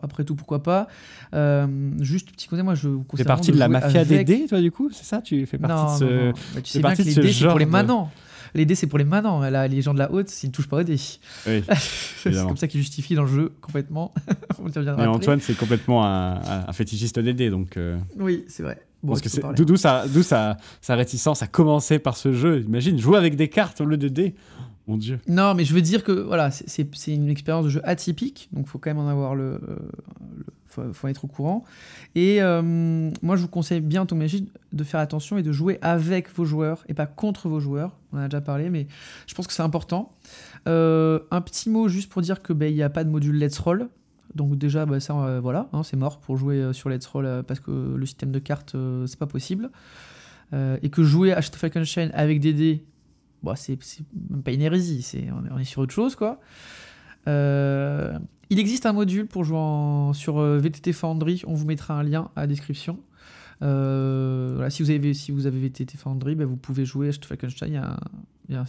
après tout, pourquoi pas. Euh, juste petit conseil, moi je vous Tu conseille fais partie vraiment de la mafia des dés, toi, du coup C'est ça? Tu fais partie non, de ce. non, non. Bah, tu sais bien que les dés, c'est pour les de- manants. Les dés, c'est pour les manants. Là, les gens de la haute, s'ils ne touchent pas aux dés. Oui. c'est comme ça qu'ils justifient dans le jeu complètement. On Mais. Antoine, c'est complètement un, fétichiste des dés, donc. euh, Oui, c'est vrai. Bon, parce que d'où sa réticence à commencer par ce jeu. Imagine, jouer avec des cartes au lieu de dés. Mon Dieu. Non, mais je veux dire que voilà, c'est- une expérience de jeu atypique, donc faut quand même en avoir le, le- faut, faut être au courant. Et euh, moi, je vous conseille bien, Tom Magic, de faire attention et de jouer avec vos joueurs et pas contre vos joueurs. On en a déjà parlé, mais je pense que c'est important. Euh, un petit mot juste pour dire que ben, il n'y a pas de module Let's Roll. Donc déjà, bah, ça, euh, voilà, hein, c'est mort pour jouer sur Let's Roll parce que le système de cartes, c'est pas possible. Et que jouer à Shadow Falkenstein avec des dés, bah, c'est même pas une hérésie, on, est, sur autre chose, quoi. Euh, il existe un module pour jouer sur euh, VTT Foundry, on vous mettra un lien à la description. Euh, voilà, si, vous avez, si vous avez VTT Foundry, bah, vous pouvez jouer à un, il y a un-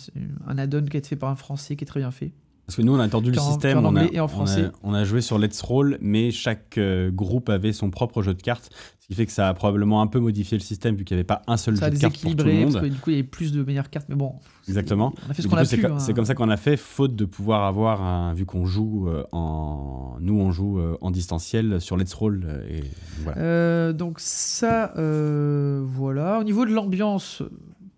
un add-on qui a été fait par un Français qui est très bien fait. Parce que nous, on a entendu le système, on a, anglais et en on a- français. On a, joué sur Let's Roll, mais chaque euh, groupe avait son propre jeu de cartes, ce qui fait que ça a probablement un peu modifié le système vu qu'il n'y avait pas un seul Ça jeu de cartes pour tout le déséquilibré, parce que du coup, il y avait plus de meilleures cartes, mais bon. Exactement. On a fait ce qu'on a c'est pu. co- hein. c'est comme ça qu'on a fait, faute de pouvoir avoir un, vu qu'on joue euh, en, nous on joue euh, en distanciel sur Let's Roll et voilà. Donc ça, voilà. Au niveau de l'ambiance,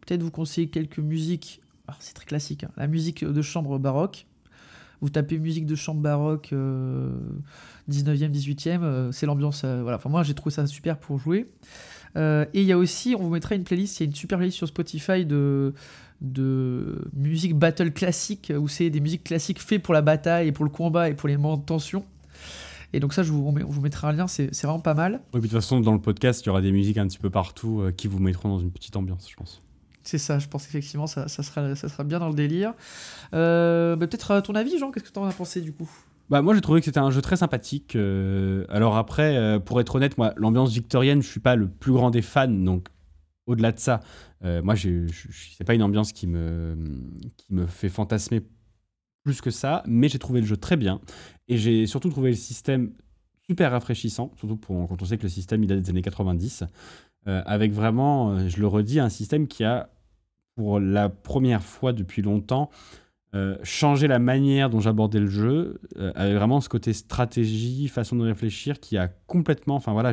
peut-être vous conseiller quelques musiques. Alors, c'est très classique, hein. la musique de chambre baroque. Vous tapez musique de chambre baroque 19e, 18e, c'est l'ambiance. voilà. Enfin, moi, j'ai trouvé ça super pour jouer. et il y a aussi, on vous mettra une playlist, il y a une super playlist sur Spotify de, de musique battle classique, où c'est des musiques classiques faites pour la bataille et pour le combat et pour les moments de tension. Et donc ça, je vous, on un lien, c'est vraiment pas mal. Oui, de toute façon, dans le podcast, il y aura des musiques un petit peu partout euh, qui vous mettront dans une petite ambiance, je pense. C'est ça, je pense effectivement, ça, ça, sera, ça sera bien dans le délire. Euh, bah, Peut-être à ton avis, Jean, qu'est-ce que tu en as pensé du coup? Bah, moi, j'ai trouvé que c'était un jeu très sympathique. Euh, alors après, pour être honnête, moi, l'ambiance victorienne, je suis pas le plus grand des fans, donc au-delà de ça, moi, je, c'est pas une ambiance qui me, qui me fait fantasmer plus que ça, mais j'ai trouvé le jeu très bien. Et j'ai surtout trouvé le système super rafraîchissant, surtout pour, quand on sait que le système il date des années 90, euh, avec vraiment, euh, je le redis, un système qui a, pour la première fois depuis longtemps, euh, changé la manière dont j'abordais le jeu, avec vraiment ce côté stratégie, façon de réfléchir qui a complètement, enfin voilà,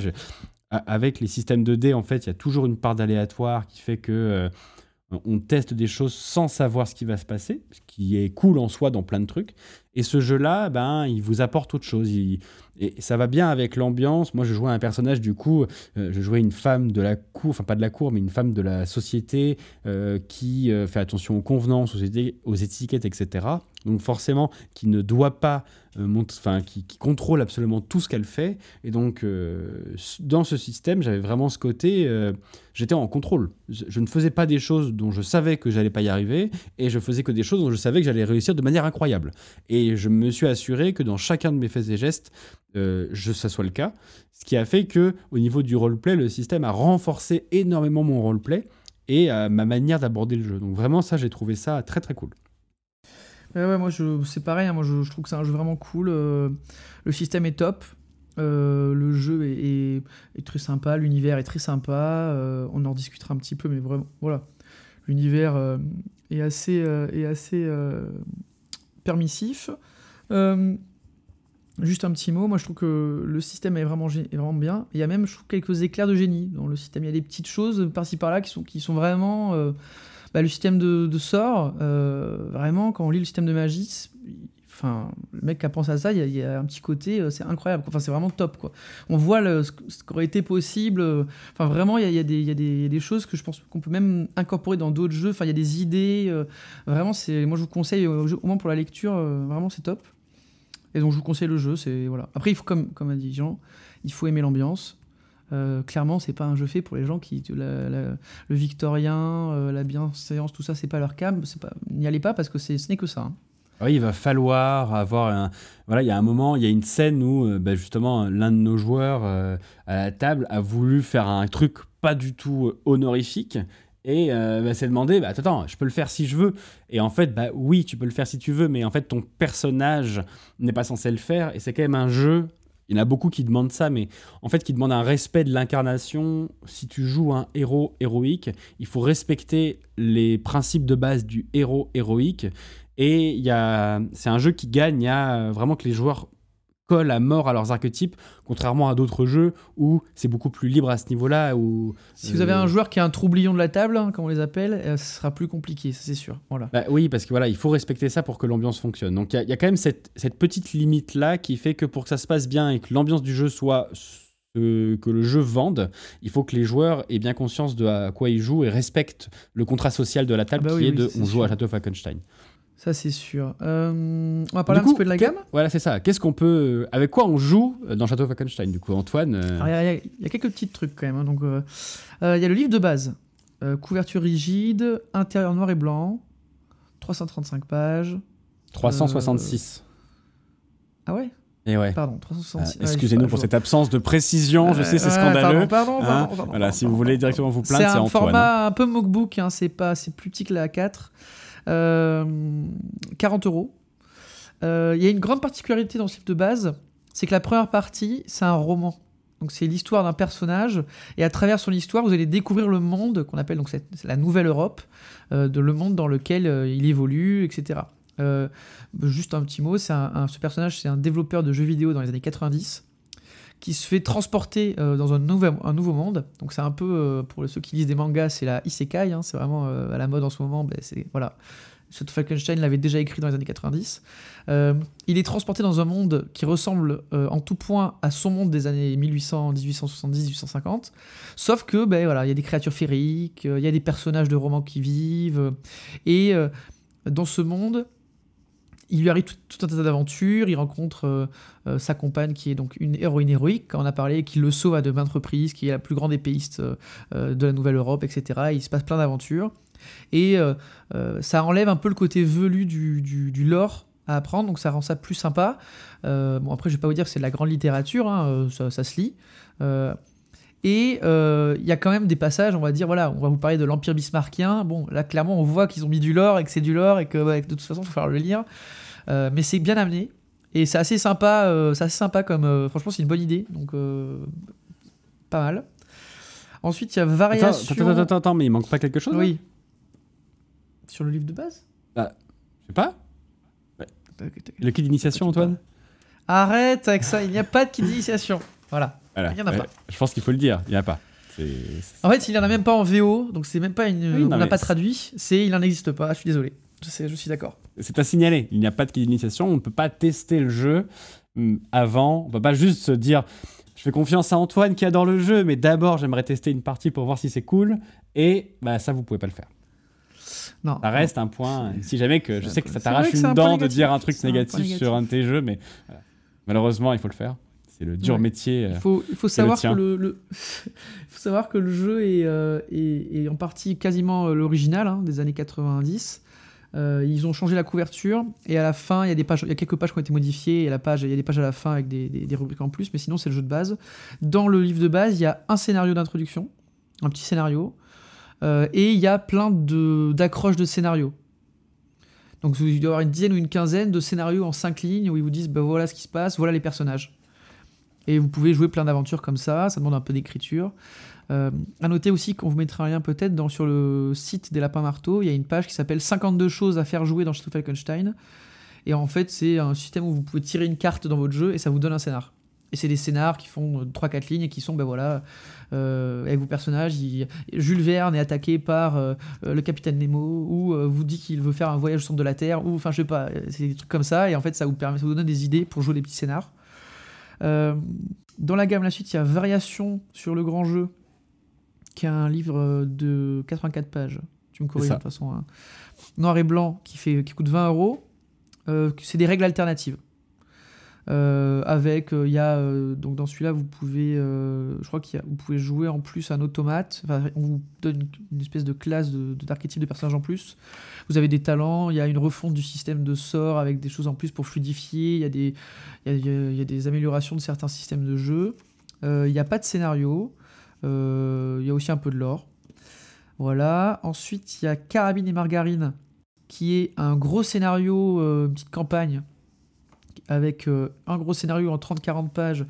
avec les systèmes de dés, en fait, il y a toujours une part d'aléatoire qui fait que on teste des choses sans savoir ce qui va se passer, ce qui est cool en soi dans plein de trucs. Et ce jeu-là, ben, il vous apporte autre chose. Et ça va bien avec l'ambiance. Moi, je jouais un personnage, du coup, euh, je jouais une femme de la cour, enfin pas de la cour, mais une femme de la société euh, qui euh, fait attention aux convenances, aux, étiquettes, etc. Donc forcément, qui ne doit pas enfin, qui, contrôle absolument tout ce qu'elle fait. Et donc, dans ce système, j'avais vraiment ce côté, j'étais en contrôle. Je, ne faisais pas des choses dont je savais que j'allais pas y arriver, et je faisais que des choses dont je savais que j'allais réussir de manière incroyable. Et je me suis assuré que dans chacun de mes faits et gestes, euh, je, ça soit le cas. Ce qui a fait que, au niveau du roleplay, le système a renforcé énormément mon roleplay et euh, ma manière d'aborder le jeu. Donc vraiment, ça, j'ai trouvé ça très très cool. Ouais, moi c'est pareil, hein. moi je, trouve que c'est un jeu vraiment cool. Euh, le système est top, le jeu est, très sympa, l'univers est très sympa. on en discutera un petit peu, mais vraiment, voilà. L'univers est assez, est assez permissif. Euh, juste un petit mot, moi je trouve que le système est vraiment, vraiment bien. Il y a même, je trouve, quelques éclairs de génie dans le système. Il y a des petites choses par-ci par-là qui sont, qui sont vraiment. Bah, le système de, de sort, euh, vraiment, quand on lit le système de magie, Enfin, le mec qui a pensé à ça, il y, a un petit côté, euh, c'est incroyable. Enfin, c'est vraiment top, quoi. On voit ce, qui aurait été possible. Euh, enfin, vraiment, il y, a, des choses que je pense qu'on peut même incorporer dans d'autres jeux. Enfin, il y a des idées. Vraiment, moi, je vous conseille, au moins pour la lecture, vraiment, c'est top. Et donc, je vous conseille le jeu. C'est voilà. Après, il faut, comme, comme a dit Jean, il faut aimer l'ambiance. Clairement, c'est pas un jeu fait pour les gens qui le victorien, la bienséance, tout ça, c'est pas leur cam. N'y allez pas parce que ce n'est que ça. Hein. Ah oui, il va falloir avoir un. Voilà, il y a un moment, il y a une scène où euh, bah, justement l'un de nos joueurs euh, à la table a voulu faire un truc pas du tout euh, honorifique et bah, s'est demandé bah, attends, je peux le faire si je veux. Et en fait, oui, tu peux le faire si tu veux, mais en fait, ton personnage n'est pas censé le faire et c'est quand même un jeu. Il y en a beaucoup qui demandent ça, mais en fait, qui demandent un respect de l'incarnation. Si tu joues un héros héroïque, il faut respecter les principes de base du héros héroïque. Et c'est un jeu qui gagne a vraiment que les joueurs à mort à leurs archétypes, contrairement à d'autres jeux où c'est beaucoup plus libre à ce niveau-là. Où, si vous avez un joueur qui a un troublion de la table, hein, comme on les appelle, euh, ce sera plus compliqué, c'est sûr. Voilà. Bah oui, parce que voilà, il faut respecter ça pour que l'ambiance fonctionne. Donc il y, a quand même cette, cette petite limite-là qui fait que pour que ça se passe bien et que l'ambiance du jeu soit que, le jeu vende, il faut que les joueurs aient bien conscience de à quoi ils jouent et respectent le contrat social de la table ah bah qui est de on joue à Château Falkenstein. Ça, c'est sûr. Euh, on va parler un petit peu de la gamme Voilà, c'est ça. Qu'est-ce qu'on peut. Avec quoi on joue dans Château Falkenstein Du coup, Antoine. Euh, il y, a quelques petits trucs quand même. Hein. Donc, euh, il y a le livre de base. couverture rigide, intérieur noir et blanc, 335 pages. 366. Ah ouais? Et ouais. Pardon, 366. Ah, excusez-nous pour cette absence de précision, je sais, c'est scandaleux. Pardon, pardon, hein pardon, Voilà, si vous voulez directement vous plaindre, c'est Antoine. C'est un format un peu mockbook, hein, c'est pas, c'est plus petit que la A4. 40 euh, euros. Euh, il y a une grande particularité dans ce livre de base, c'est que la première partie, c'est un roman. Donc c'est l'histoire d'un personnage, et à travers son histoire, vous allez découvrir le monde qu'on appelle donc la nouvelle Europe, euh, le monde dans lequel il évolue, etc. juste un petit mot, ce personnage, c'est un développeur de jeux vidéo dans les années 90 qui se fait transporter euh, dans un nouveau, un nouveau monde. Donc c'est un peu, euh, pour ceux qui lisent des mangas, c'est la isekai, hein, c'est vraiment euh, à la mode en ce moment. Ben, c'est, voilà. Falkenstein l'avait déjà écrit dans les années 90. Euh, il est transporté dans un monde qui ressemble en tout point à son monde des années 1800, 1870, 1850. Sauf que, ben voilà, il y a des créatures féeriques, il y a des personnages de romans qui vivent. et dans ce monde, il lui arrive tout, un tas d'aventures. Il rencontre euh, euh, sa compagne qui est donc une héroïne héroïque, quand on a parlé, qui le sauve à de maintes reprises, qui est la plus grande épéiste euh, de la Nouvelle-Europe, etc. il se passe plein d'aventures. Et ça enlève un peu le côté velu du, lore à apprendre, donc ça rend ça plus sympa. Bon, après, je vais pas vous dire que c'est de la grande littérature, hein, ça, se lit. Et il y a quand même des passages, on va dire, voilà, on va vous parler de l'Empire bismarckien. Bon, là, clairement, on voit qu'ils ont mis du lore et que c'est du lore et que de toute façon, il faut falloir le lire. Euh, mais c'est bien amené. Et c'est assez sympa, euh, c'est assez sympa comme. euh, franchement, c'est une bonne idée. Donc, pas mal. Ensuite, il y a variation. attends, attends, attends, attends, mais il manque pas quelque chose Oui. Sur le livre de base? Je sais pas. Le kit d'initiation, Antoine? Arrête avec ça, il n'y a pas de kit d'initiation. Voilà. Voilà. Il y en a Ouais, pas. Je pense qu'il faut le dire, il n'y en a pas. En fait, il n'y en a même pas en VO, donc c'est même pas une. Oui, non, on n'a pas traduit, c'est il n'en existe pas, je suis désolé. Je, sais, je suis d'accord. C'est à signaler. Il n'y a pas de kit d'initiation. On ne peut pas tester le jeu hum, avant. On peut pas juste se dire je fais confiance à Antoine qui adore le jeu, mais d'abord j'aimerais tester une partie pour voir si c'est cool. Et bah, ça, vous pouvez pas le faire. Non. Ça reste un point. Si jamais que je sais que ça t'arrache une un dent de dire un truc un négatif, négatif. sur un de tes jeux, mais voilà. malheureusement, il faut le faire. C'est le dur Ouais. métier. Il faut, il faut savoir que le, le- il faut savoir que le jeu est, euh, est, est en partie quasiment euh, l'original hein, des années 90. Euh, ils ont changé la couverture et à la fin il y a des pages, il y a quelques pages qui ont été modifiées et il y a des pages à la fin avec des, rubriques en plus, mais sinon c'est le jeu de base. Dans le livre de base, il y a un scénario d'introduction, un petit scénario, euh, et il y a plein d'accroches de scénarios. Donc il doit y avoir une dizaine ou une quinzaine de scénarios en cinq lignes où ils vous disent bah, voilà ce qui se passe, voilà les personnages. Et vous pouvez jouer plein d'aventures comme ça, ça demande un peu d'écriture. Euh, à noter aussi qu'on vous mettra un lien peut-être dans- sur le site des Lapins Marteaux, il y a une page qui s'appelle 52 choses à faire jouer dans Château Falkenstein. Et en fait, c'est un système où vous pouvez tirer une carte dans votre jeu et ça vous donne un scénar. Et c'est des scénars qui font 3-4 lignes et qui sont, ben voilà, euh, avec vos personnages. Jules Verne est attaqué par euh, euh, le capitaine Nemo, ou euh, vous dit qu'il veut faire un voyage au centre de la Terre, ou enfin, je sais pas, euh, c'est des trucs comme ça. Et en fait, ça vous, permet, ça vous donne des idées pour jouer des petits scénars. Euh, dans la gamme, la suite, il y a Variation sur le grand jeu, qui est un livre euh, de 84 pages. Tu me corriges de toute façon. hein. Noir et blanc, qui, fait, qui coûte 20 euros. Euh, c'est des règles alternatives. Euh, avec, il y a, donc dans celui-là, vous pouvez, je crois qu'il vous pouvez jouer en plus un automate. Enfin, on vous donne une, espèce de classe de, de- d'archétype de personnages en plus. Vous avez des talents, il y a une refonte du système de sorts avec des choses en plus pour fluidifier. Il y a des, il y a- il y des améliorations de certains systèmes de jeu. Il n'y a pas de scénario. Euh, il y a aussi un peu de lore. Voilà. Ensuite, il y a Carabine et Margarine, qui est un gros scénario, euh, une petite campagne, avec euh, un gros scénario en 30-40 pages,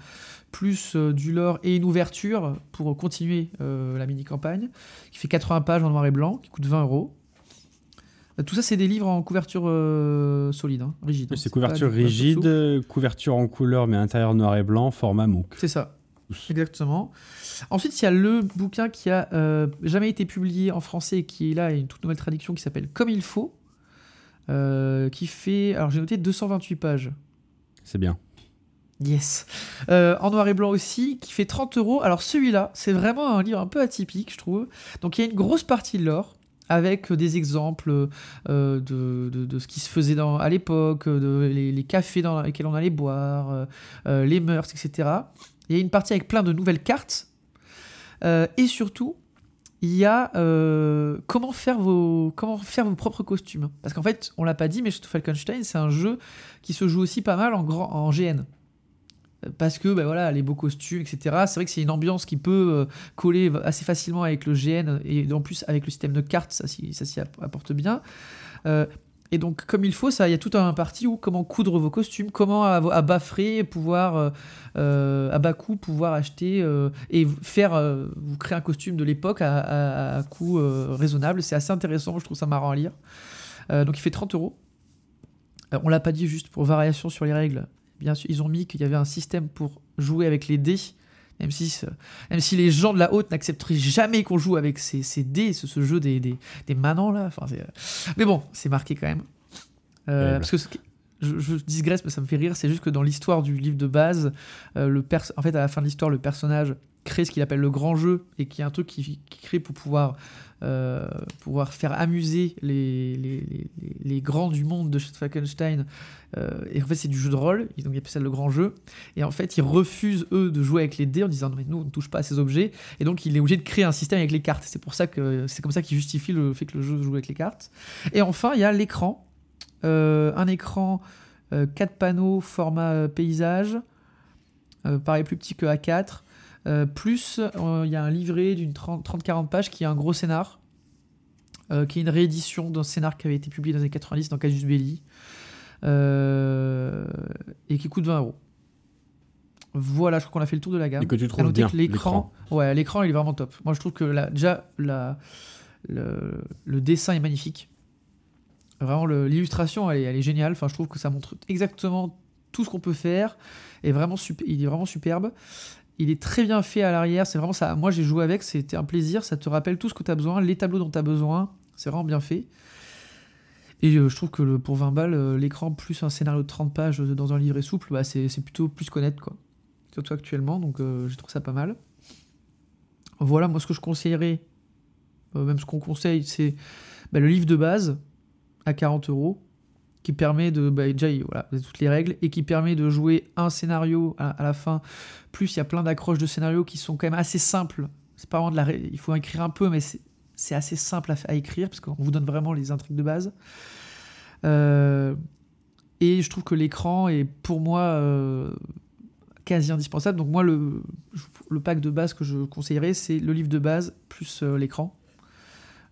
plus euh, du lore et une ouverture pour continuer euh, la mini-campagne, qui fait 80 pages en noir et blanc, qui coûte 20 euros. Euh, Tout ça, c'est des livres en couverture euh, solide, hein, rigide. hein. C'est couverture rigide, euh, couverture en couleur, mais intérieur noir et blanc, format MOOC. C'est ça. Exactement. Ensuite, il y a le bouquin qui a euh, jamais été publié en français et qui est là, il y a une toute nouvelle traduction qui s'appelle Comme il faut, euh, qui fait, alors j'ai noté 228 pages. C'est bien. Yes. Euh, en noir et blanc aussi, qui fait 30 euros. Alors celui-là, c'est vraiment un livre un peu atypique, je trouve. Donc il y a une grosse partie de l'or avec des exemples euh, de, de- de ce qui se faisait dans, à l'époque, de, les, les cafés dans lesquels on allait boire, euh, les mœurs, etc. Il y a une partie avec plein de nouvelles cartes. Euh, et surtout, il y a euh, comment, faire vos, comment faire vos propres costumes. Parce qu'en fait, on l'a pas dit, mais Falkenstein, c'est un jeu qui se joue aussi pas mal en, grand, en GN parce que ben voilà les beaux costumes etc c'est vrai que c'est une ambiance qui peut euh, coller assez facilement avec le GN et en plus avec le système de cartes ça s'y ça s'y app- apporte bien Euh, et donc comme il faut ça il y a tout un parti où comment coudre vos costumes comment à, bas frais pouvoir euh, euh, à bas coût pouvoir acheter euh, et faire vous créer un costume de l'époque à, coût raisonnable. C'est assez intéressant je trouve ça marrant à lire. Donc il fait 30 euros. On l'a pas dit juste pour variation sur les règles. Bien sûr, ils ont mis qu'il y avait un système pour jouer avec les dés. Même si, même si les gens de la haute n'accepteraient jamais qu'on joue avec ces, ces dés, ce, ce jeu des, des, des manants là. Enfin, c'est- mais bon, c'est marqué quand même. Euh, parce que ce je, je digresse, mais ça me fait rire. C'est juste que dans l'histoire du livre de base, euh, le pers- en fait, à la fin de l'histoire, le personnage crée ce qu'il appelle le grand jeu et qui est un truc qu'il qui crée pour pouvoir, euh, pouvoir faire amuser les, les, les, grands du monde de Falkenstein. Euh, et en fait, c'est du jeu de rôle, donc il appelle ça le grand jeu. Et en fait, ils refusent, eux, de jouer avec les dés en disant non, mais nous, on ne touche pas à ces objets. Et donc, il est obligé de créer un système avec les cartes. C'est pour ça que c'est comme ça qu'il justifie le fait que le jeu joue avec les cartes. Et enfin, il y a l'écran. Euh, un écran, euh, 4 panneaux, format euh, paysage. Euh, pareil, plus petit que A4. Euh, plus, euh, il y a un livret d'une 30 30-40 pages qui est un gros scénar. euh, qui est une réédition d'un scénar qui avait été publié dans les années 90 dans Casus Belli. et qui coûte 20 euros. Voilà, je crois qu'on a fait le tour de la gamme. Et que tu trouves noter bien que l'écran, ouais, l'écran il est vraiment top. Moi je trouve que la, déjà la, le, le dessin est magnifique. Vraiment l'illustration elle, est- elle est géniale. Enfin je trouve que ça montre exactement tout ce qu'on peut faire. Et vraiment super, il est vraiment superbe. Il est très bien fait à l'arrière. C'est vraiment ça. Moi j'ai joué avec, c'était un plaisir. Ça te rappelle tout ce que tu as besoin, les tableaux dont tu as besoin. C'est vraiment bien fait. Et euh, je trouve que pour 20 balles, euh, l'écran plus un scénario de 30 pages euh, dans un livret souple, bah, c'est plutôt plus qu'honnête. quoi surtout actuellement, donc je trouve ça pas mal. Voilà, moi ce que je conseillerais, même ce qu'on conseille, c'est bah, le livre de base à 40 euros, qui permet de, bah, déjà, il- voilà, toutes les règles, et qui permet de jouer un scénario à, la fin, plus il y a plein d'accroches de scénarios qui sont quand même assez simples. C'est pas vraiment de la, il faut écrire un peu, mais c'est assez simple à, à écrire, parce qu'on vous donne vraiment les intrigues de base. Euh, et je trouve que l'écran est pour moi euh, quasi indispensable. Donc moi, le, le pack de base que je conseillerais, c'est le livre de base plus euh, l'écran.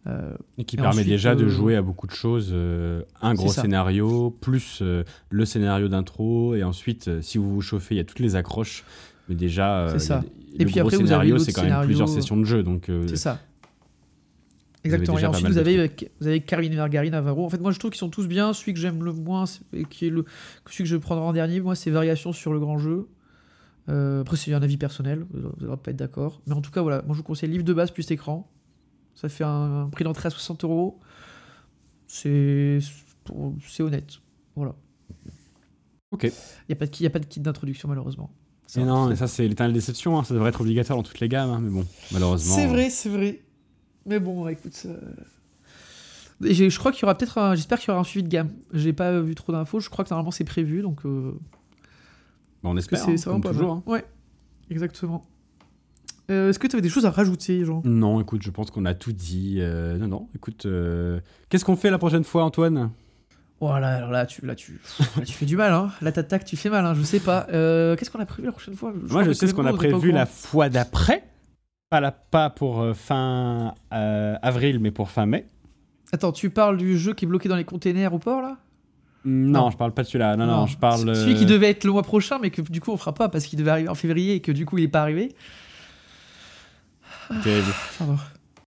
Euh, Et qui Et permet ensuite, déjà de euh, jouer à beaucoup de choses. euh, un gros scénario, plus le scénario d'intro, et ensuite, si vous vous chauffez, il y a toutes les accroches. Mais déjà, ça. a- Et le puis gros après, scénario, c'est quand même plusieurs sessions de jeu. Donc, c'est ça. Exactement. Et ensuite, vous avez, vous avez Carmine Margarine à 20 euros. En fait, moi, je trouve qu'ils sont tous bien. Celui que j'aime le moins, et qui est le, celui que je prendrai en dernier, moi, c'est Variations sur le grand jeu. Après, c'est un avis personnel. Vous n'allez pas être d'accord. Mais en tout cas, voilà. Moi, je vous conseille livre de base plus écran. Ça fait un, un prix d'entrée à 60 euros. C'est honnête. Voilà. Ok. Il n'y a pas de y a pas de kit d'introduction, malheureusement. Et non, mais ça, c'est l'éternelle déception. hein, Ça devrait être obligatoire dans toutes les gammes. hein, mais bon, malheureusement. C'est vrai, c'est vrai. Mais bon, écoute. euh, et Je crois qu'il y aura peut-être un. J'espère qu'il y aura un suivi de gamme. J'ai pas vu trop d'infos. Je crois que normalement c'est prévu. Donc. euh, Bah, on espère. c'est hein, toujours. hein. Ouais, exactement. Euh, Est-ce que tu avais des choses à rajouter, Jean? Non, écoute, je pense qu'on a tout dit. euh, non, non, écoute. euh, Qu'est-ce qu'on fait la prochaine fois, Antoine? Voilà, alors là, tu, là, tu, là, tu fais du mal. Hein. Là, t'attaques, tu fais mal. Hein. Je sais pas. Qu'est-ce qu'on a prévu la prochaine fois? Moi, je sais ce qu'on a prévu la fois d'après. Pas, la, pas pour fin avril, mais pour fin mai. Attends, tu parles du jeu qui est bloqué dans les containers au port là? Non, Non. je parle pas de celui-là. Non, non, je parle. Celui qui devait être le mois prochain, mais que du coup on fera pas parce qu'il devait arriver en février et que du coup il est pas arrivé. Terrible. Pardon.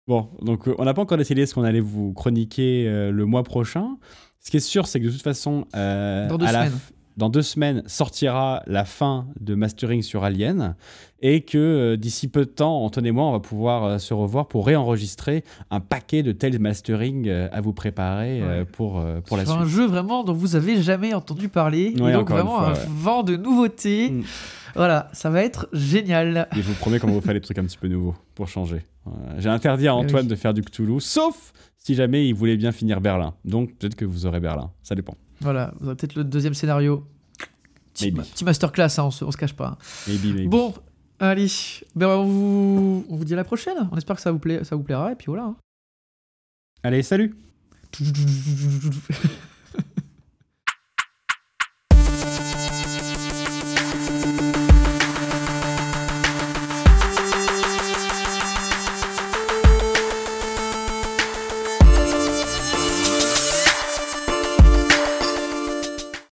Bon, donc euh, on n'a pas encore décidé ce qu'on allait vous chroniquer euh, le mois prochain. Ce qui est sûr, c'est que de toute façon, euh, Dans deux à la semaines. f- dans deux semaines sortira la fin de Mastering sur Alien et que euh, d'ici peu de temps, Antoine et moi, on va pouvoir euh, se revoir pour réenregistrer un paquet de tels mastering euh, à vous préparer Ouais. pour, pour la Sur un suite. jeu vraiment dont vous avez jamais entendu parler. Ouais, et donc vraiment fois, un ouais. vent de nouveautés. Mm. Voilà, ça va être génial. Et je vous promets qu'on va vous faire des trucs un petit peu nouveaux pour changer. J'ai interdit à Eh Antoine oui. de faire du Cthulhu, sauf si jamais il voulait bien finir Berlin. Donc peut-être que vous aurez Berlin. Ça dépend. Voilà, vous aurez peut-être le deuxième scénario. Petit, Maybe. petit masterclass, hein, on, se, on se cache pas. Maybe, maybe. Bon, allez, ben on, vous, on vous dit à la prochaine. On espère que ça vous, plaît, ça vous plaira et puis voilà. hein. Allez, salut.